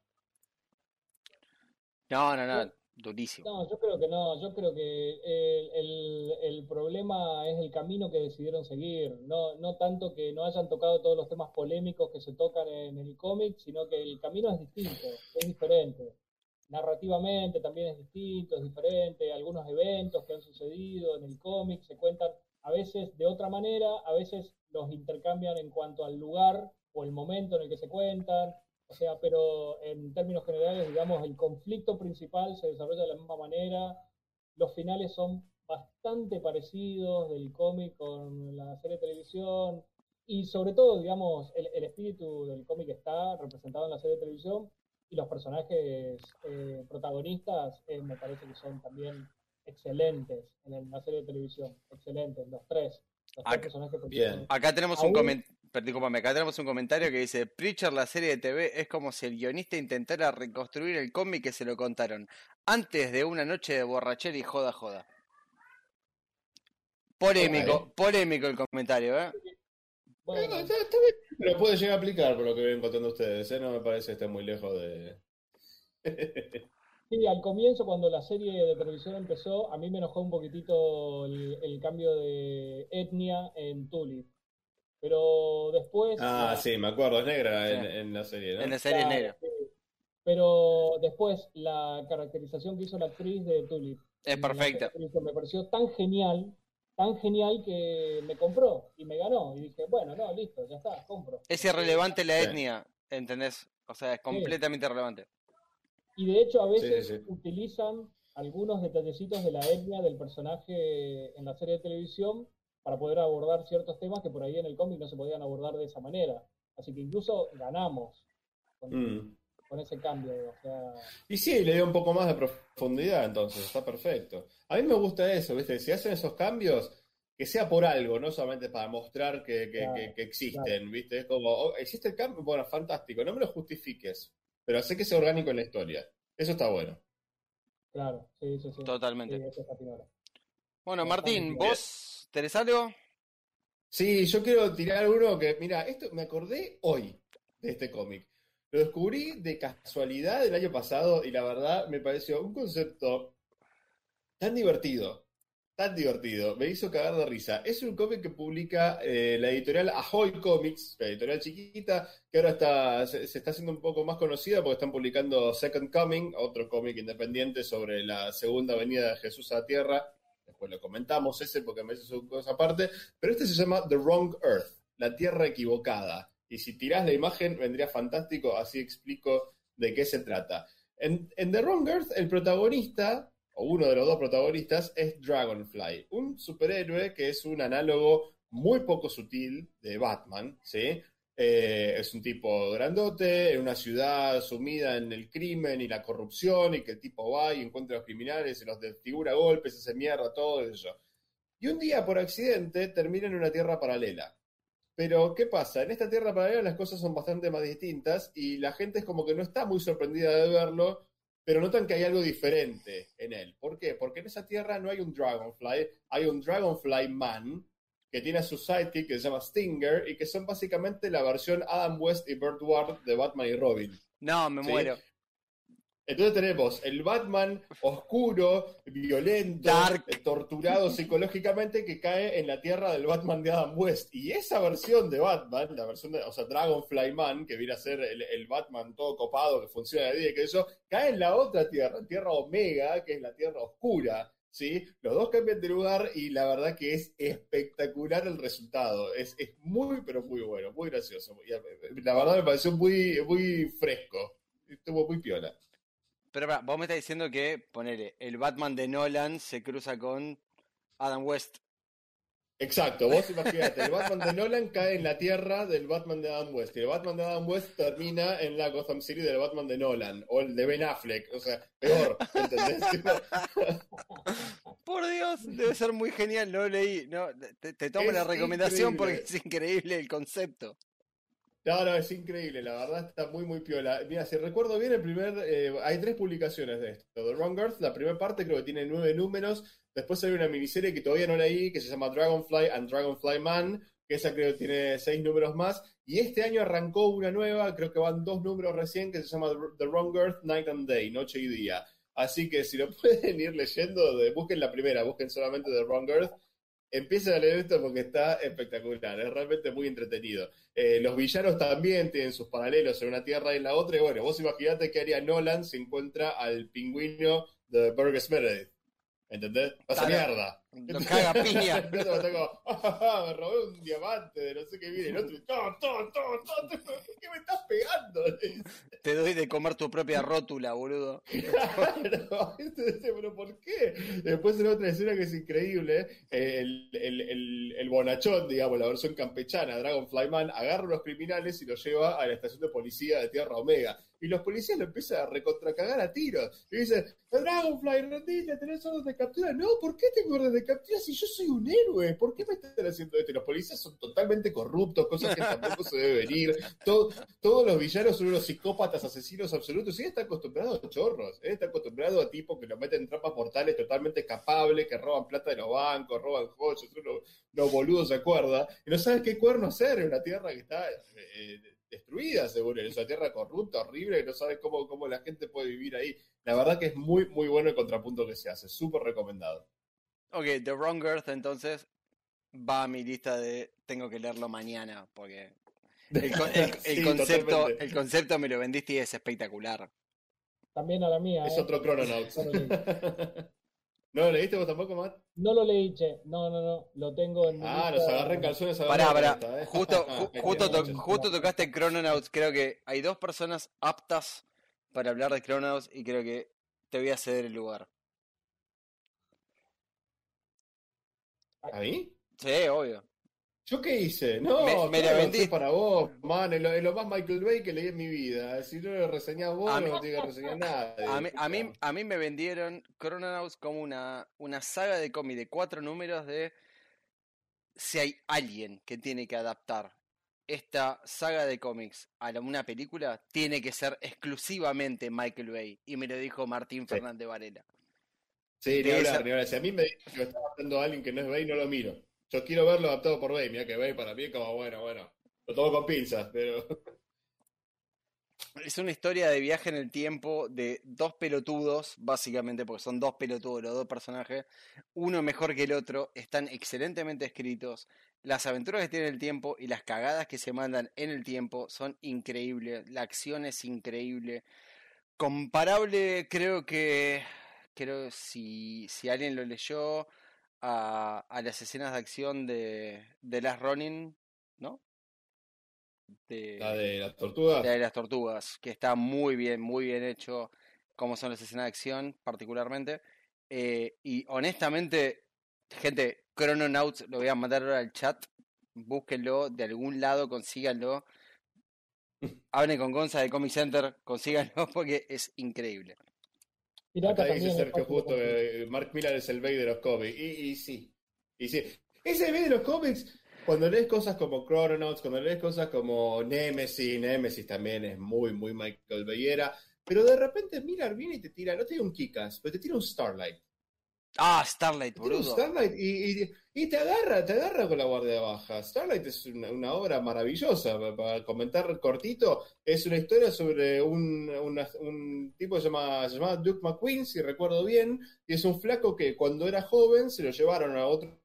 No, no, no, durísimo. No, yo creo que no, yo creo que el, el- el problema es el camino que decidieron seguir, no, no tanto que no hayan tocado todos los temas polémicos que se tocan en el cómic, sino que el camino es distinto, es diferente. Narrativamente también es distinto, es diferente, algunos eventos que han sucedido en el cómic se cuentan a veces de otra manera, a veces los intercambian en cuanto al lugar o el momento en el que se cuentan, o sea, pero en términos generales, digamos, el conflicto principal se desarrolla de la misma manera. Los finales son bastante parecidos del cómic con la serie de televisión. Y sobre todo, digamos, el, el espíritu del cómic está representado en la serie de televisión. Y los personajes eh, protagonistas eh, me parece que son también excelentes en la serie de televisión. Excelentes, los tres. Los tres personajes bien. protagonistas. Acá tenemos un comentario. Acá tenemos un comentario que dice: Preacher, la serie de TV, es como si el guionista intentara reconstruir el cómic que se lo contaron antes de una noche de borrachera y joda, joda. Polémico, polémico el comentario, ¿eh? Bueno, Bueno, está- está bien, pero puede llegar a aplicar por lo que ven contando ustedes, ¿eh? No me parece que esté muy lejos de... Sí, al comienzo, cuando la serie de televisión empezó, a mí me enojó un poquitito el, el cambio de etnia en Tulip. Pero después. Ah, la- sí, me acuerdo, es negra Sí. en, en la serie, ¿no? En la serie claro, negra. Pero después, la caracterización que hizo la actriz de Tulip. Es perfecta. Me pareció tan genial, tan genial que me compró y me ganó. Y dije, bueno, no, listo, ya está, compro. Es irrelevante la Sí. etnia, ¿entendés? O sea, es completamente irrelevante. Y de hecho a Sí, veces sí, sí. utilizan algunos detallecitos de la etnia del personaje en la serie de televisión para poder abordar ciertos temas que por ahí en el cómic no se podían abordar de esa manera. Así que incluso ganamos con, Mm. Con ese cambio. O sea, Y sí, le dio un poco más de profundidad, entonces, está perfecto. A mí me gusta eso, ¿viste? Si hacen esos cambios, que sea por algo, no solamente para mostrar que, que- Claro, que- que existen, ¿viste? Es como, oh, ¿existe el cambio? Bueno, fantástico, no me lo justifiques, pero sé que sea orgánico en la historia. Eso está bueno. Claro, sí, sí, sí. Totalmente. Sí, eso está piola. Bueno, Martín. ¿vos tenés algo? Sí, yo quiero tirar uno que, mira, esto me acordé hoy de este cómic. Lo descubrí de casualidad el año pasado y la verdad me pareció un concepto tan divertido, tan divertido, me hizo cagar de risa. Es un cómic que publica eh, la editorial Ahoy Comics, la editorial chiquita, que ahora está, se, está haciendo un poco más conocida porque están publicando Second Coming, otro cómic independiente sobre la segunda venida de Jesús a la Tierra. Después lo comentamos ese porque me hizo su cosa aparte. Pero este se llama The Wrong Earth, la Tierra equivocada. Y si tirás la imagen vendría fantástico, así explico de qué se trata. En, The Wrong Earth, el protagonista, o uno de los dos protagonistas, es Dragonfly, un superhéroe que es un análogo muy poco sutil de Batman, ¿sí? Eh, es un tipo grandote, en una ciudad sumida en el crimen y la corrupción, y que el tipo va y encuentra a los criminales, y los desfigura golpes, hace mierda, todo eso. Y un día, por accidente, termina en una tierra paralela. Pero, ¿qué pasa? En esta tierra paralela las cosas son bastante más distintas y la gente es como que no está muy sorprendida de verlo, pero notan que hay algo diferente en él. ¿Por qué? Porque en esa tierra no hay un Dragonfly, hay un Dragonfly Man que tiene a su sidekick que se llama Stinger y que son básicamente la versión Adam West y Burt Ward de Batman y Robin. No, me Sí. muero. Entonces tenemos el Batman oscuro, violento, Dark. eh, torturado psicológicamente que cae en la tierra del Batman de Adam West. Y esa versión de Batman, la versión de, o sea, Dragonfly Man, que viene a ser el, el Batman todo copado que funciona de día y que eso, cae en la otra tierra, en tierra Omega, que es la tierra oscura. ¿Sí? Los dos cambian de lugar y la verdad que es espectacular el resultado. Es, es muy, pero muy bueno, muy gracioso. La verdad me pareció muy, muy fresco. Estuvo muy piola. Pero pará, vos me estás diciendo que, ponele, el Batman de Nolan se cruza con Adam West. Exacto, vos imagínate, el Batman de Nolan cae en la tierra del Batman de Adam West, y el Batman de Adam West termina en la Gotham City del Batman de Nolan, o el de Ben Affleck, o sea, peor, ¿entendés? Por Dios, debe ser muy genial, no lo leí. No, te, te tomo Es la recomendación increíble. porque es increíble el concepto. No, no, es increíble, la verdad está muy, muy piola. Mira, si recuerdo bien, el primer, eh, hay tres publicaciones de esto. The Wrong Earth, la primera parte creo que tiene nueve números, después hay una miniserie que todavía no leí, que se llama Dragonfly and Dragonfly Man, que esa creo que tiene seis números más, y este año arrancó una nueva, creo que van dos números recién, que se llama The Wrong Earth, Night and Day, Noche y Día. Así que si lo pueden ir leyendo, de- busquen la primera, busquen solamente The Wrong Earth, empiecen a leer esto porque está espectacular, es realmente muy entretenido. Eh, los villanos también tienen sus paralelos en una tierra y en la otra. Y bueno, vos imaginate que haría Nolan si encuentra al pingüino de Burgess Meredith. ¿Entendés? Pasa mierda. Lo caga piña. "Ah, me robé un diamante de no sé qué viene. El otro, "To, to, to, to, to, ¿por qué me estás pegando? Te doy de comer tu propia rótula, boludo. Claro, Entonces, pero ¿por qué? Después en otra escena que es increíble, eh, el, el, el, el bonachón, digamos, la versión campechana, Dragonfly Man, agarra a los criminales y los lleva a la estación de policía de Tierra Omega. Y los policías lo empiezan a recontracagar a tiros. Y dicen, Dragonfly, rendite, tenés órdenes de captura. No, ¿por qué tengo órdenes de captura si yo soy un héroe? ¿Por qué me están haciendo esto? Los policías son totalmente corruptos, cosas que tampoco se debe venir. Todo- todos los villanos son unos psicópatas, asesinos absolutos. Y él está acostumbrado a chorros. Él está acostumbrado a tipos que lo meten en trampas mortales totalmente capables, que roban plata de los bancos, roban joyas, unos, unos boludos, ¿se acuerda? Y no sabes qué cuerno hacer en una tierra que está eh, destruida, seguro. Es una tierra corrupta, horrible, que no sabes cómo, cómo la gente puede vivir ahí. La verdad que es muy, muy bueno el contrapunto que se hace. Súper recomendado. Ok, The Wrong Earth entonces va a mi lista de tengo que leerlo mañana porque el, el- el Sí, concepto, totalmente. el concepto me lo vendiste y es espectacular. También a la mía. Es ¿eh? otro Chrononauts. No lo leí. ¿No lo leíste vos tampoco, Matt? No lo leí, che. No, no, no. Lo tengo en mi Ah, nos agarré en calzones a Pará, pará. esta, ¿eh? Justo, ju- justo, to- justo tocaste Chrononauts. Creo que hay dos personas aptas para hablar de Chrononauts y creo que te voy a ceder el lugar. ¿A mí? Sí, obvio. ¿Yo qué hice? No, Me- me la vendí. para vos, man. Es lo, es lo más Michael Bay que leí en mi vida. Si no lo reseñás vos, A no lo que reseñar nadie. A mí, a mí, a mí me vendieron Chrononauts como una, una saga de cómic de cuatro números de si hay alguien que tiene que adaptar esta saga de cómics a una película, tiene que ser exclusivamente Michael Bay. Y me lo dijo Martín Fernández Varela. Sí, ni hablar, ni hablar. Si a mí me dice que está adaptando a alguien que no es Bay, no lo miro. Yo quiero verlo adaptado por Bay. Mira que Bay para mí es como, bueno, bueno. Lo tomo con pinzas, pero... Es una historia de viaje en el tiempo de dos pelotudos, básicamente, porque son dos pelotudos los dos personajes, uno mejor que el otro, están excelentemente escritos, las aventuras que tiene el tiempo y las cagadas que se mandan en el tiempo son increíbles, la acción es increíble, comparable creo que, creo si, si alguien lo leyó, a, a las escenas de acción de, de Last Running, ¿no? De, la de las tortugas. De las tortugas, que está muy bien, muy bien hecho, como son las escenas de acción, particularmente. Eh, y honestamente, gente, Chrononauts, lo voy a mandar ahora al chat. Búsquenlo de algún lado, consíganlo. Hablen con Gonza de Comic Center, consíganlo porque es increíble. Acá dice Sergio justo que Mark Millar es el Bay de los cómics. Y, y sí, y sí. Ese Bay de los cómics cuando lees cosas como Chrononauts, cuando lees cosas como Nemesis, Nemesis también es muy, muy Michael Bayera, pero de repente Miller viene y te tira, no te tira un Kikas, pero te tira un Starlight. Ah, Starlight, boludo. Starlight y, y, te agarra, te agarra con la guardia baja. Starlight es una, obra maravillosa. Para comentar cortito, es una historia sobre un, un tipo que se llama, se llama Duke McQueen, si recuerdo bien, y es un flaco que cuando era joven se lo llevaron a otro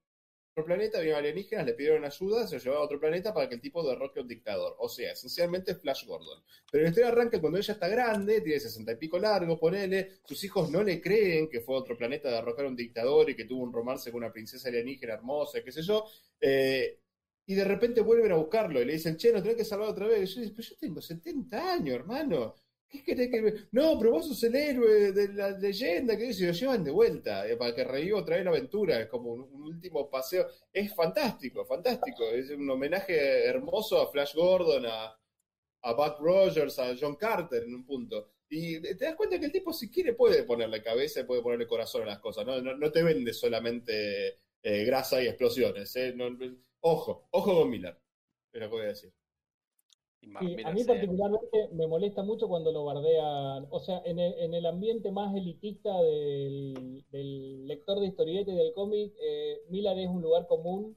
planeta, vino alienígenas, le pidieron ayuda, se lo llevaba a otro planeta para que el tipo derroque a un dictador. O sea, esencialmente Flash Gordon. Pero la historia arranca cuando ella está grande, tiene sesenta y pico largo, ponele, sus hijos no le creen que fue a otro planeta a derrocar a un dictador y que tuvo un romance con una princesa alienígena hermosa, qué sé yo. Eh, y de repente vuelven a buscarlo y le dicen, che, no tenés que salvar otra vez. Y yo digo, pero yo tengo 70 años, hermano. ¿Qué querés que.? No, pero vos sos el héroe de la leyenda, que se lo llevan de vuelta eh, para que reviva otra vez la aventura. Es como un, último paseo. Es fantástico, fantástico. Es un homenaje hermoso a Flash Gordon, a, Buck Rogers, a John Carter en un punto. Y te das cuenta que el tipo, si quiere, puede ponerle cabeza y puede ponerle corazón a las cosas. No, no, te vende solamente eh, grasa y explosiones. Eh. ojo, ojo con Miller. Es lo que voy a decir a mí particularmente me molesta mucho cuando lo bardean, o sea, en el, en el ambiente más elitista del, lector de historietas y del cómic, eh, es un lugar común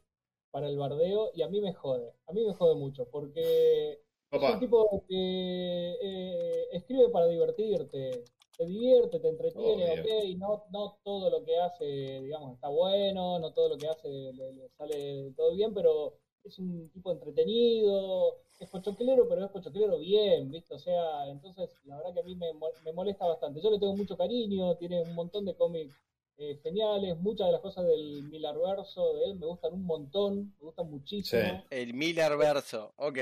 para el bardeo y a mí me jode, a mí me jode mucho, porque es un tipo que eh, escribe para divertirte, te divierte, te entretiene, ok, y no, no todo lo que hace, digamos, está bueno, no todo lo que hace le sale todo bien, pero es un tipo entretenido, es pochoclero, pero es pochoclero bien, ¿viste? O sea, entonces la verdad que a mí me, molesta bastante. Yo le tengo mucho cariño, tiene un montón de cómics eh, geniales, muchas de las cosas del Miller Verso de él me gustan un montón, me gustan muchísimo. Sí. El Miller Verso, ok.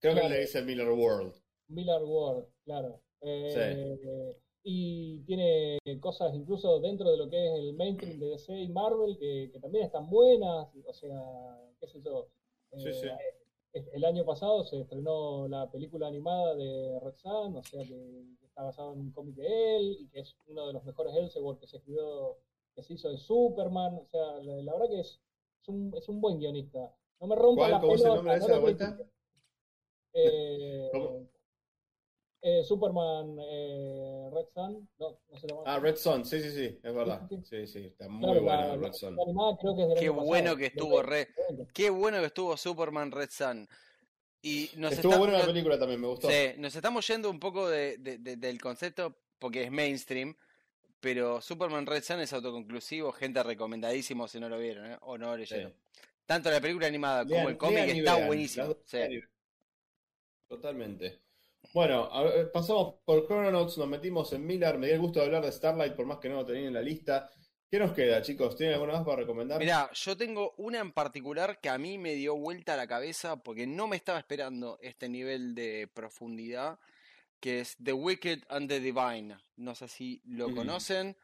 Creo que le dice Miller World. Miller World, claro. Eh, y tiene cosas incluso dentro de lo que es el mainstream de DC y Marvel que, también están buenas, o sea, qué sé yo. Eh, el año pasado se estrenó la película animada de Roxanne, o sea que, está basado en un cómic de él y que es uno de los mejores Elseworld que se escribió, que se hizo de Superman, o sea, la, verdad que es, es, un, es un buen guionista. No me rompa la ¿Cómo pelota, nombre de esa vuelta? Eh, eh, Superman eh, Red Sun, no, no se llama. Ah, Red Sun, sí, sí, sí, es verdad. Sí, sí, está muy bueno Red Sun. Qué bueno que estuvo Red, qué bueno que estuvo Superman Red Sun. Y nos Estuvo buena la película también, me gustó. Sí, nos estamos yendo un poco de, de, del concepto porque es mainstream, pero Superman Red Sun es autoconclusivo, gente recomendadísimo si no lo vieron ¿eh? o no lo leyeron. Tanto la película animada como el cómic está buenísimo. Totalmente. Bueno, pasamos por Chrononauts, nos metimos en Miller, me dio el gusto de hablar de Starlight, por más que no lo tenía en la lista. ¿Qué nos queda, chicos? ¿Tienen alguna más para recomendar? Mirá, yo tengo una en particular que a mí me dio vuelta a la cabeza porque no me estaba esperando este nivel de profundidad, que es The Wicked and the Divine. No sé si lo mm. conocen,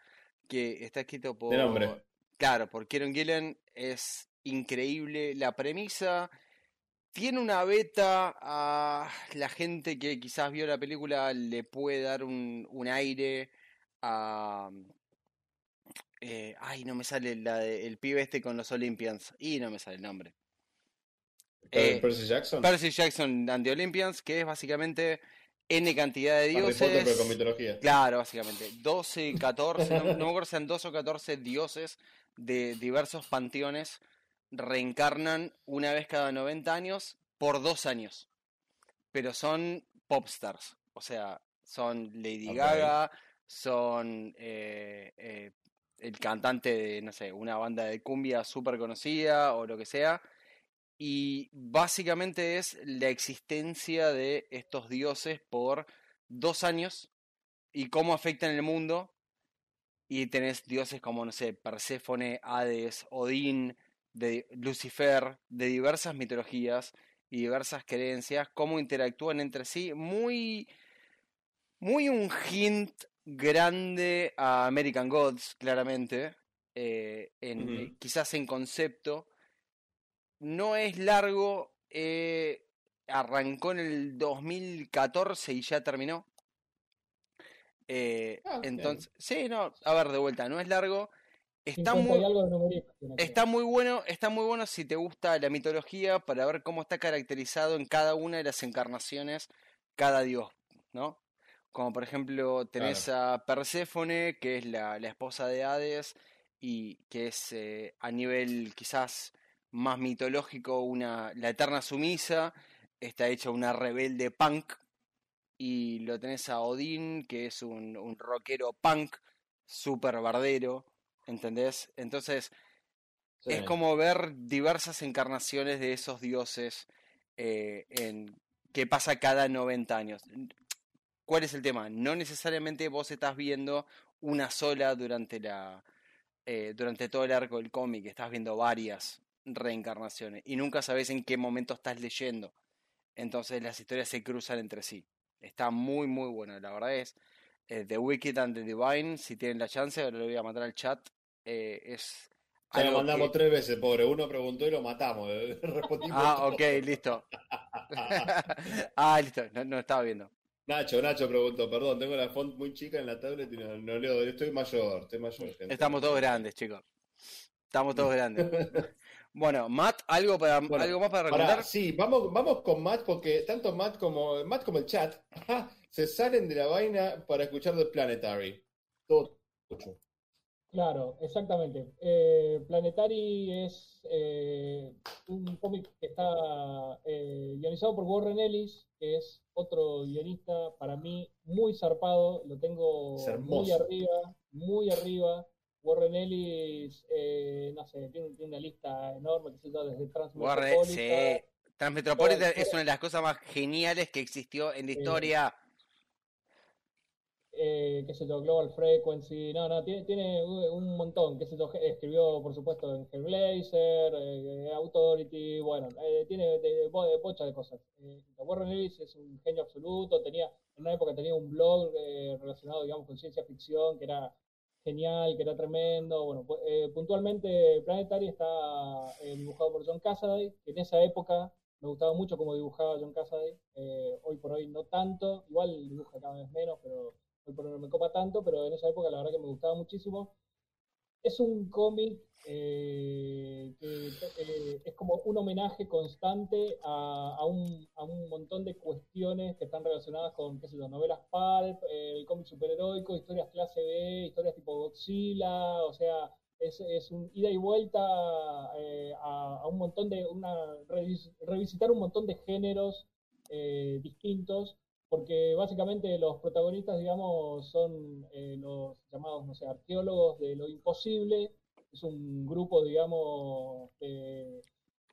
que está escrito por... De nombre. Claro, por Kieron Gillen. Es increíble la premisa tiene una beta a la gente que quizás vio la película, le puede dar un, aire a, eh, ay, no me sale la de- el pibe este con los Olympians. Y no me sale el nombre. Eh, Percy Jackson. Percy Jackson and the Olympians, que es básicamente N cantidad de Harry Potter, pero dioses. con mitología. Claro, básicamente. 12, 14, no, no me acuerdo si eran 12 o 14 dioses de diversos panteones reencarnan una vez cada 90 años por dos años. Pero son popstars. O sea, son Lady. Gaga, son eh, eh, el cantante de, no sé, una banda de cumbia súper conocida o lo que sea. Y básicamente es la existencia de estos dioses por dos años y cómo afectan el mundo. Y tenés dioses como, no sé, Perséfone, Hades, Odín, de Lucifer, de diversas mitologías y diversas creencias, cómo interactúan entre sí. Muy, muy un hint grande a American Gods, claramente. eh, en, eh, quizás en concepto. No es largo. eh, arrancó en el 2014 y ya terminó. Eh, Ah, entonces, sí, no, a ver, de vuelta, no es largo. Está 50 muy. Está muy bueno, está muy bueno si te gusta la mitología para ver cómo está caracterizado en cada una de las encarnaciones cada dios, ¿no? Como por ejemplo tenés a Perséfone, que es la, la esposa de Hades, y que es eh, a nivel quizás más mitológico una la eterna sumisa, está hecha una rebelde punk, y lo tenés a Odín, que es un, un rockero punk, super bardero, ¿entendés? Entonces, Sí. es como ver diversas encarnaciones de esos dioses eh, en que pasa cada 90 años. ¿Cuál es el tema? No necesariamente vos estás viendo una sola durante la eh, durante todo el arco del cómic, estás viendo varias reencarnaciones y nunca sabes en qué momento estás leyendo. Entonces las historias se cruzan entre sí. Está muy muy bueno, la verdad es eh, The Wicked and the Divine, si tienen la chance, ahora lo voy a mandar al chat. Eh, es Ya lo mandamos que- tres veces, pobre. Uno preguntó y lo matamos. Respondimos Ah, ok, listo. ah, listo, no, no estaba viendo. Nacho, Nacho preguntó, perdón, tengo la font muy chica en la tablet y no, no leo. Estoy mayor, estoy mayor, gente. Estamos todos grandes, chicos. Estamos todos grandes. Bueno, Matt, ¿algo, para, Bueno, ¿algo más para Pará, recomendar? sí, vamos, vamos con Matt porque tanto Matt como Matt como el chat ajá, se salen de la vaina para escuchar The Planetary. Todo mucho. Claro, exactamente. Eh, Planetary es eh, un cómic que está eh, guionizado por Warren Ellis, que es otro guionista para mí muy zarpado. Lo tengo muy arriba, muy arriba. Warren Ellis, eh, no sé, tiene, tiene una lista enorme, que se yo, desde Warren, Transmetropolitan. sí. Transmetropolitan es una de las cosas más geniales que existió en la historia. Eh, qué sé yo, Global Frequency, no, no, tiene, tiene un montón, qué sé yo, escribió por supuesto en Hellblazer, eh, Authority, bueno, eh, tiene de, de bocha de cosas. Eh, Warren Ellis es un genio absoluto, tenía, en una época tenía un blog eh, relacionado, digamos, con ciencia ficción, que era genial, que era tremendo, bueno, eh, puntualmente Planetary está dibujado por John Cassaday, que en esa época me gustaba mucho cómo dibujaba John Cassaday, hoy por hoy no tanto, igual dibuja cada vez menos, pero hoy por no me copa tanto, pero en esa época la verdad que me gustaba muchísimo. Es un cómic eh, que eh, es como un homenaje constante a, a un, a un montón de cuestiones que están relacionadas con, qué sé yo, novelas pulp, el cómic superheroico, historias clase B, historias tipo Godzilla, o sea, es, es un ida y vuelta eh, a, a un montón de, una, revis- revisitar un montón de géneros eh, distintos porque básicamente los protagonistas, digamos, son eh, los llamados, no sé, arqueólogos de lo imposible. Es un grupo, digamos, de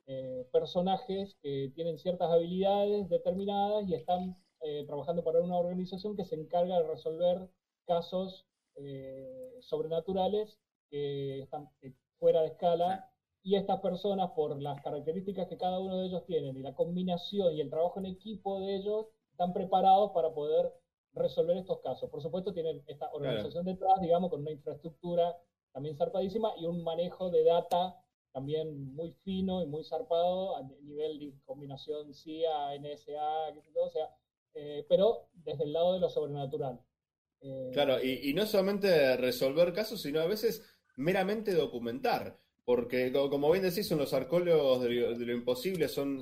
eh, personajes que tienen ciertas habilidades determinadas y están eh, trabajando para una organización que se encarga de resolver casos eh, sobrenaturales que están eh, fuera de escala. Y estas personas, por las características que cada uno de ellos tienen y la combinación y el trabajo en equipo de ellos, están preparados para poder resolver estos casos. Por supuesto, tienen esta organización detrás, digamos, con una infraestructura también zarpadísima y un manejo de data también muy fino y muy zarpado a nivel de combinación CIA, NSA, qué sé yo, o sea, eh, pero desde el lado de lo sobrenatural. Eh, Claro, y, y no solamente resolver casos, sino a veces meramente documentar. Porque, como bien decís, son los arqueólogos de lo, imposible, son,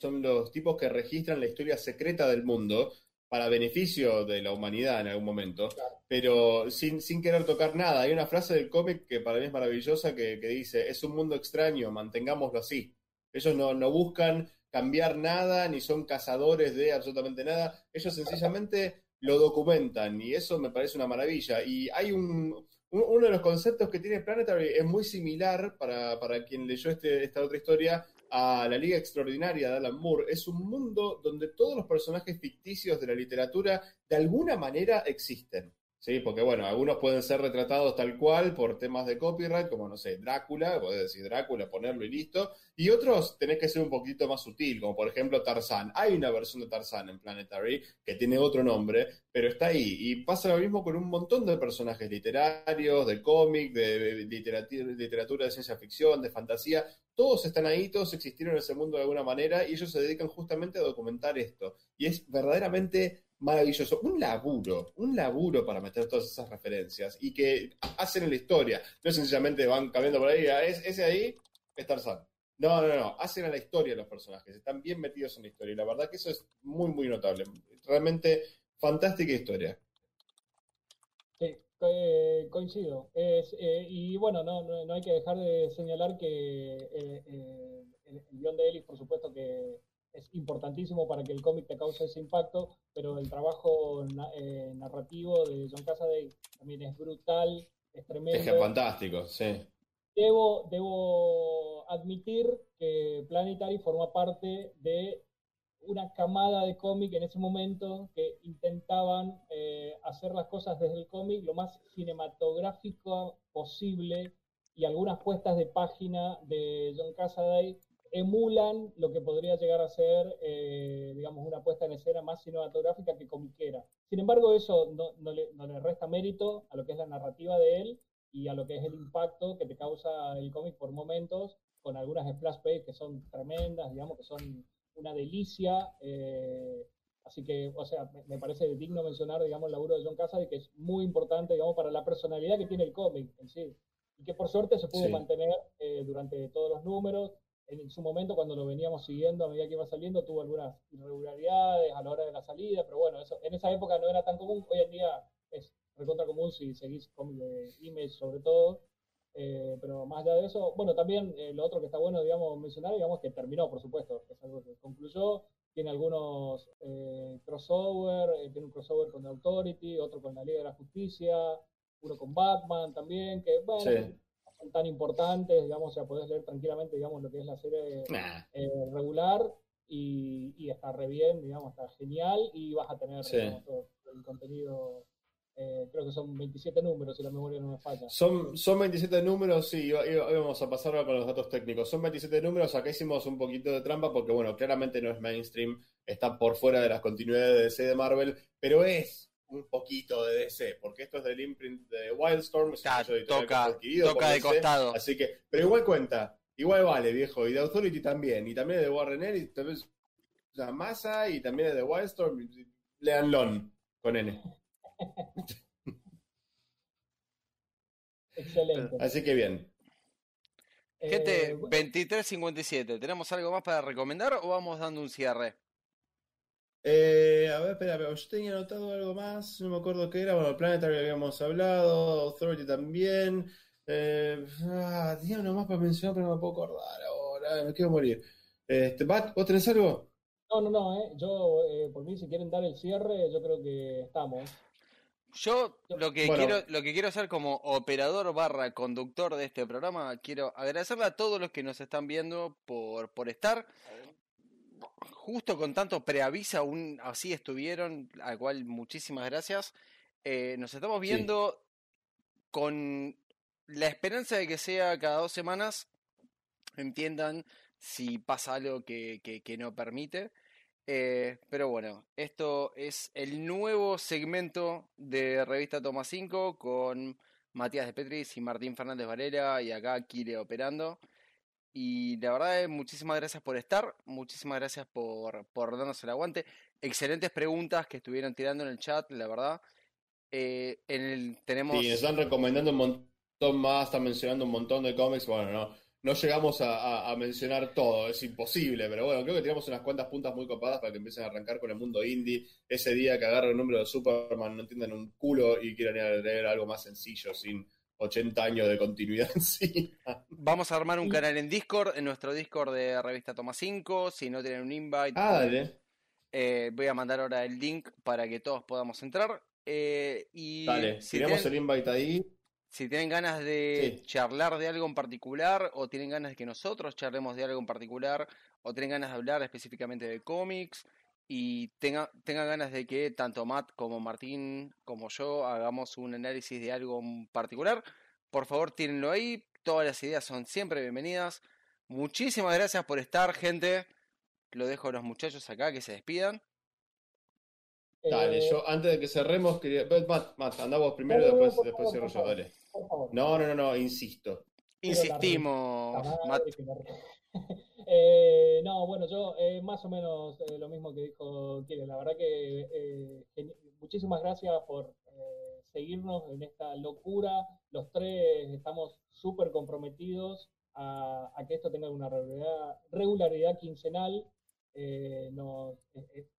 son los tipos que registran la historia secreta del mundo para beneficio de la humanidad en algún momento, pero sin, sin querer tocar nada. Hay una frase del cómic que para mí es maravillosa que, que dice, es un mundo extraño, mantengámoslo así. Ellos no, no buscan cambiar nada, ni son cazadores de absolutamente nada. Ellos sencillamente lo documentan y eso me parece una maravilla. Y hay un, uno de los conceptos que tiene Planetary es muy similar para, para quien leyó este, esta otra historia a la Liga Extraordinaria de Alan Moore. Es un mundo donde todos los personajes ficticios de la literatura de alguna manera existen. Sí, porque bueno, algunos pueden ser retratados tal cual por temas de copyright, como no sé, Drácula, podés decir Drácula, ponerlo y listo. Y otros tenés que ser un poquito más sutil, como por ejemplo Tarzán. Hay una versión de Tarzán en Planetary que tiene otro nombre, pero está ahí. Y pasa lo mismo con un montón de personajes literarios, de cómic, de, literatura, de ciencia ficción, de fantasía. Todos están ahí, todos existieron en ese mundo de alguna manera y ellos se dedican justamente a documentar esto. Y es verdaderamente maravilloso. Un laburo, un laburo para meter todas esas referencias y que hacen en la historia. No sencillamente van cambiando por ahí, ah, es, ese ahí es Tarzán. No, no, no, hacen a la historia los personajes, están bien metidos en la historia y la verdad que eso es muy, muy notable. Realmente fantástica historia. Sí, coincido. Eh, y bueno, no, no, hay que dejar de señalar que eh, eh, el, guion de Ellis, por supuesto que es importantísimo para que el cómic te cause ese impacto, pero el trabajo eh, narrativo de John Cassaday también es brutal, es tremendo. Es fantástico, sí. Debo, debo admitir que Planetary forma parte de una camada de cómic en ese momento que intentaban eh, hacer las cosas desde el cómic lo más cinematográfico posible y algunas puestas de página de John Cassaday emulan lo que podría llegar a ser, eh, digamos, una puesta en escena más cinematográfica que comiquera. Sin embargo, eso no, le, resta mérito a lo que es la narrativa de él y a lo que es el impacto que te causa el cómic por momentos, con algunas splash pages que son tremendas, digamos, que son una delicia. Eh, así que, o sea, me, parece digno mencionar, digamos, el laburo de John Cassaday, que es muy importante, digamos, para la personalidad que tiene el cómic en sí. Y que por suerte se pudo mantener eh, durante todos los números en su momento cuando lo veníamos siguiendo a medida que iba saliendo tuvo algunas irregularidades a la hora de la salida, pero bueno, eso en esa época no era tan común, hoy en día es recontra común si seguís con de Image sobre todo, eh, pero más allá de eso, bueno, también eh, lo otro que está bueno, digamos, mencionar, digamos, que terminó, por supuesto, es algo que concluyó, tiene algunos eh, crossover, tiene un crossover con The Authority, otro con la Liga de la Justicia, uno con Batman también, que bueno, son tan importantes, digamos, o sea, podés leer tranquilamente, digamos, lo que es la serie eh, regular y, está re bien, digamos, está genial y vas a tener todo el contenido. Eh, creo que son 27 números, si la memoria no me falla. Son, son 27 números, sí, vamos a pasar con los datos técnicos. Son 27 números, acá hicimos un poquito de trampa porque, bueno, claramente no es mainstream, está por fuera de las continuidades de DC de Marvel, pero es un poquito de DC, porque esto es del imprint de Wildstorm, es toca, toca de costado. Así que, pero igual cuenta, igual vale, viejo, y de Authority también, y también de Warren Ellis, también la masa, y también de Wildstorm, leanlo con N. Excelente. Así que bien. Gente, 23.57, eh, ¿tenemos algo más para recomendar o vamos dando un cierre? Eh, a ver, espera, yo tenía anotado algo más, no me acuerdo qué era. Bueno, Planetary habíamos hablado, Authority también. Eh, ah, uno más para mencionar, pero no me puedo acordar ahora, me quiero morir. Este, Bat, ¿vos tenés algo? No, no, no, eh. yo, eh, por mí, si quieren dar el cierre, yo creo que estamos. Yo lo que quiero, lo que quiero hacer como operador barra conductor de este programa, quiero agradecerle a todos los que nos están viendo por, por estar justo con tanto preavisa, aún así estuvieron, al cual muchísimas gracias. Eh, nos estamos viendo con la esperanza de que sea cada dos semanas, entiendan si pasa algo que, que, no permite. Eh, pero bueno, esto es el nuevo segmento de Revista Toma 5 con Matías de Petris y Martín Fernández Varela y acá Kire operando. Y la verdad, es muchísimas gracias por estar, muchísimas gracias por, por darnos el aguante. Excelentes preguntas que estuvieron tirando en el chat, la verdad. Eh, en el, tenemos... Sí, están recomendando un montón más, está mencionando un montón de cómics. Bueno, no, no llegamos a, mencionar todo, es imposible, pero bueno, creo que tenemos unas cuantas puntas muy copadas para que empiecen a arrancar con el mundo indie. Ese día que agarran el número de Superman, no entiendan un culo y quieran leer algo más sencillo, sin 80 años de continuidad encima. Vamos a armar un canal en Discord, en nuestro Discord de Revista Toma 5. Si no tienen un invite, ah, dale. Eh, voy a mandar ahora el link para que todos podamos entrar. Eh, y dale, si tenemos el invite ahí. Si tienen ganas de charlar de algo en particular, o tienen ganas de que nosotros charlemos de algo en particular, o tienen ganas de hablar específicamente de cómics, y tengan tenga ganas de que tanto Matt como Martín como yo hagamos un análisis de algo en particular, por favor tírenlo ahí. Todas las ideas son siempre bienvenidas. Muchísimas gracias por estar, gente. Lo dejo a los muchachos acá que se despidan. Dale, yo antes de que cerremos, quería. Matt, Matt anda vos primero, y después, después cierro yo, dale. No, no, no, no, insisto. Insistimos, Matt. Eh, no, bueno, yo eh, más o menos eh, lo mismo que dijo Kire. La verdad que muchísimas gracias por seguirnos en esta locura. Los tres estamos súper comprometidos a, a, que esto tenga una regularidad, regularidad quincenal eh, nos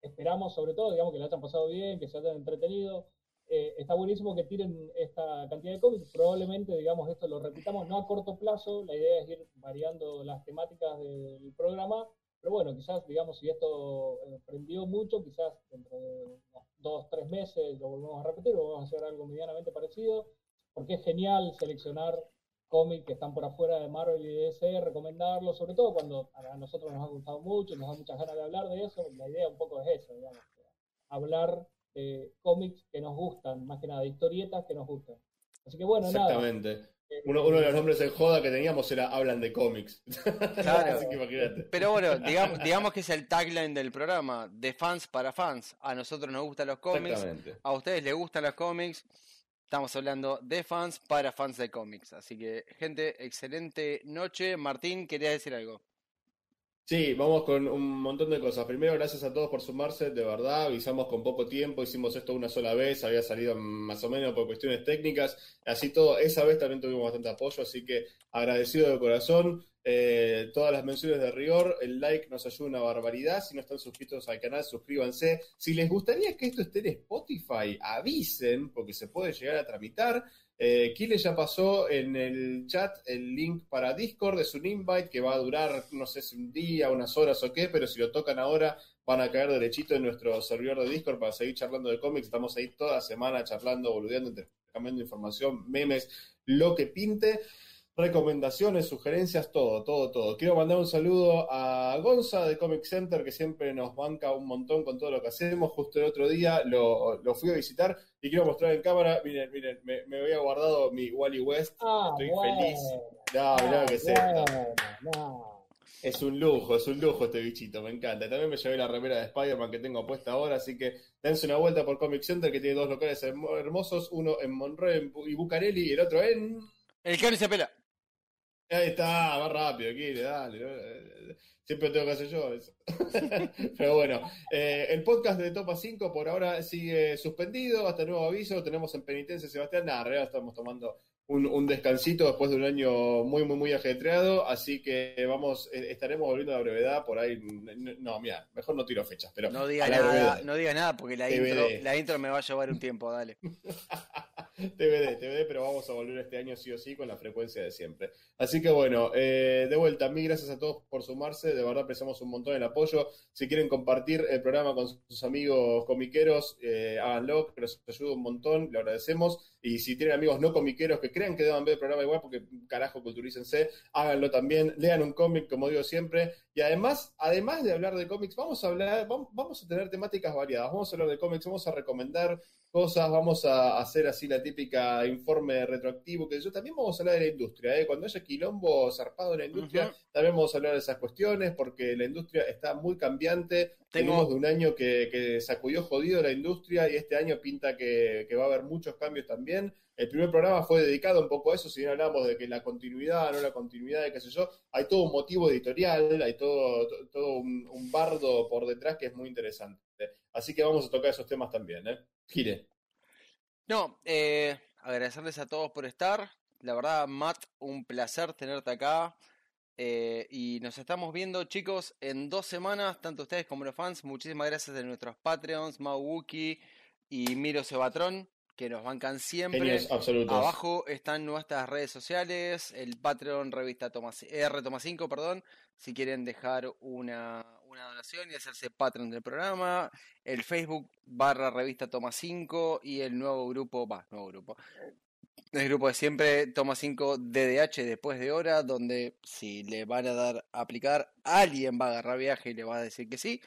esperamos sobre todo, digamos, que lo hayan pasado bien, que se hayan entretenido. Eh, está buenísimo que tiren esta cantidad de cómics. Probablemente, digamos, esto lo repitamos no a corto plazo. La idea es ir variando las temáticas del programa. Pero bueno, quizás, digamos, si esto eh, prendió mucho, quizás dentro de unos dos, tres meses lo volvemos a repetir, o vamos a hacer algo medianamente parecido, porque es genial seleccionar cómics que están por afuera de Marvel y de DC, recomendarlos, sobre todo cuando a nosotros nos ha gustado mucho, nos da muchas ganas de hablar de eso, la idea un poco es eso, digamos, hablar de cómics que nos gustan, más que nada, de historietas que nos gustan. Así que bueno, Exactamente. nada. Eh, uno, uno, de los nombres de joda que teníamos era Hablan de cómics. Claro. Pero bueno, digamos, digamos que es el tagline del programa, de fans para fans. A nosotros nos gustan los cómics, a ustedes les gustan los cómics. Estamos hablando de fans para fans de cómics. Así que, gente, excelente noche. Martín, ¿querías decir algo? Sí, vamos con un montón de cosas. Primero, gracias a todos por sumarse, de verdad, avisamos con poco tiempo, hicimos esto una sola vez, había salido más o menos por cuestiones técnicas, así todo, esa vez también tuvimos bastante apoyo, así que agradecido de corazón. Eh, todas las menciones de rigor, el like nos ayuda una barbaridad. Si no están suscritos al canal, suscríbanse. Si les gustaría que esto esté en Spotify, avisen, porque se puede llegar a tramitar. Eh, Kile ya pasó en el chat el link para Discord, es un invite que va a durar, no sé si un día, unas horas o qué, pero si lo tocan ahora van a caer derechito en nuestro servidor de Discord para seguir charlando de cómics. Estamos ahí toda semana charlando, boludeando, intercambiando información, memes, lo que pinte recomendaciones, sugerencias, todo, todo, todo. Quiero mandar un saludo a Gonza de Comic Center, que siempre nos banca un montón con todo lo que hacemos. Justo el otro día lo, fui a visitar y quiero mostrar en cámara. Miren, miren, me, me había guardado mi Wally West. Ah, Estoy feliz. No, no, que sea. Es un lujo, es un lujo este bichito, me encanta. También me llevé la remera de Spider-Man que tengo puesta ahora, así que dense una vuelta por Comic Center que tiene dos locales hermosos, uno en Monroe y Bucareli y el otro en... El que se pela. Ahí está, va rápido, Kire, dale. Siempre tengo que hacer yo eso. Pero bueno, eh, el podcast de Topa 5 por ahora sigue suspendido, hasta nuevo aviso. Tenemos en penitencia Sebastián. Nada, en realidad estamos tomando un, descansito después de un año muy, muy, muy ajetreado. Así que vamos, eh, estaremos volviendo a la brevedad por ahí. No, mira, mejor no tiro fechas. Pero no diga nada, no diga nada porque la intro, la intro me va a llevar un tiempo, dale. TBD, TBD, pero vamos a volver este año sí o sí con la frecuencia de siempre. Así que bueno, eh, de vuelta, mil gracias a todos por sumarse, de verdad apreciamos un montón el apoyo. Si quieren compartir el programa con sus amigos comiqueros, eh, háganlo, que nos ayuda un montón, le agradecemos. Y si tienen amigos no comiqueros que crean que deban ver el programa igual, porque carajo, culturícense, háganlo también, lean un cómic, como digo siempre. Y además, además de hablar de cómics, vamos a hablar, vamos a tener temáticas variadas. Vamos a hablar de cómics, vamos a recomendar cosas, vamos a hacer así la típica informe retroactivo, que yo también vamos a hablar de la industria, ¿eh? cuando haya quilombo zarpado en la industria, también vamos a hablar de esas cuestiones, porque la industria está muy cambiante, tenemos de un año que, que, sacudió jodido la industria y este año pinta que, va a haber muchos cambios también. El primer programa fue dedicado un poco a eso, si bien hablamos de que la continuidad, no la continuidad, de qué sé yo, hay todo un motivo editorial, hay todo, todo un, un bardo por detrás que es muy interesante. Así que vamos a tocar esos temas también, ¿eh? Gire. No, eh, agradecerles a todos por estar. La verdad, Matt, un placer tenerte acá. Eh, y nos estamos viendo, chicos, en dos semanas, tanto ustedes como los fans. Muchísimas gracias de nuestros Patreons, Mauwuki y Miro Sebatrón, que nos bancan siempre. Abajo están nuestras redes sociales, el Patreon Revista Toma, R Toma 5, perdón, si quieren dejar una, una donación y hacerse Patreon del programa, el Facebook barra Revista Toma 5 y el nuevo grupo, va, nuevo grupo, el grupo de siempre, Toma 5 DDH después de hora, donde si le van a dar a aplicar, alguien va a agarrar viaje y le va a decir que sí.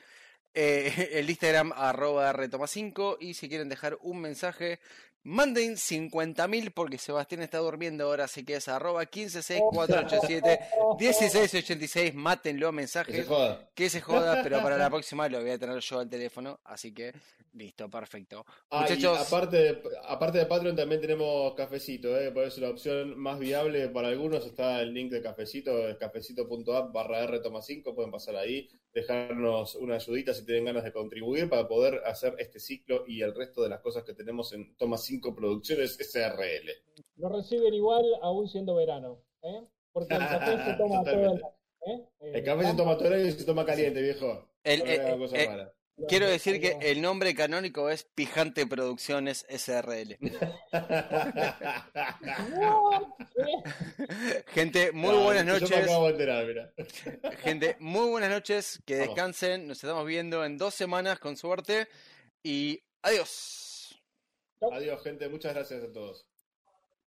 Eh, el Instagram arroba retoma5 y si quieren dejar un mensaje, manden 50.000 porque Sebastián está durmiendo ahora, así que es arroba 156487 1686, mátenlo Que se mensajes, joda. que se joda, pero para la próxima lo voy a tener yo al teléfono, así que listo, perfecto. Ah, Muchachos, aparte de, aparte de Patreon también tenemos cafecito, ¿eh? por eso la opción más viable para algunos está el link de cafecito, es cafecito.app barra R toma 5, pueden pasar ahí, dejarnos una ayudita si tienen ganas de contribuir para poder hacer este ciclo y el resto de las cosas que tenemos en Toma 5 Producciones SRL. Lo reciben igual aún siendo verano, ¿eh? Porque el café se toma todo el. ¿eh? El café se toma todo el año y se toma caliente, viejo. el- No. Quiero decir que el nombre canónico es Pijante Producciones SRL. Gente, muy No, buenas Yo me noches. acabo de enterar, mira. Gente, muy buenas noches, que descansen, nos estamos viendo en dos semanas con suerte y adiós. Adiós, gente. Muchas gracias a todos.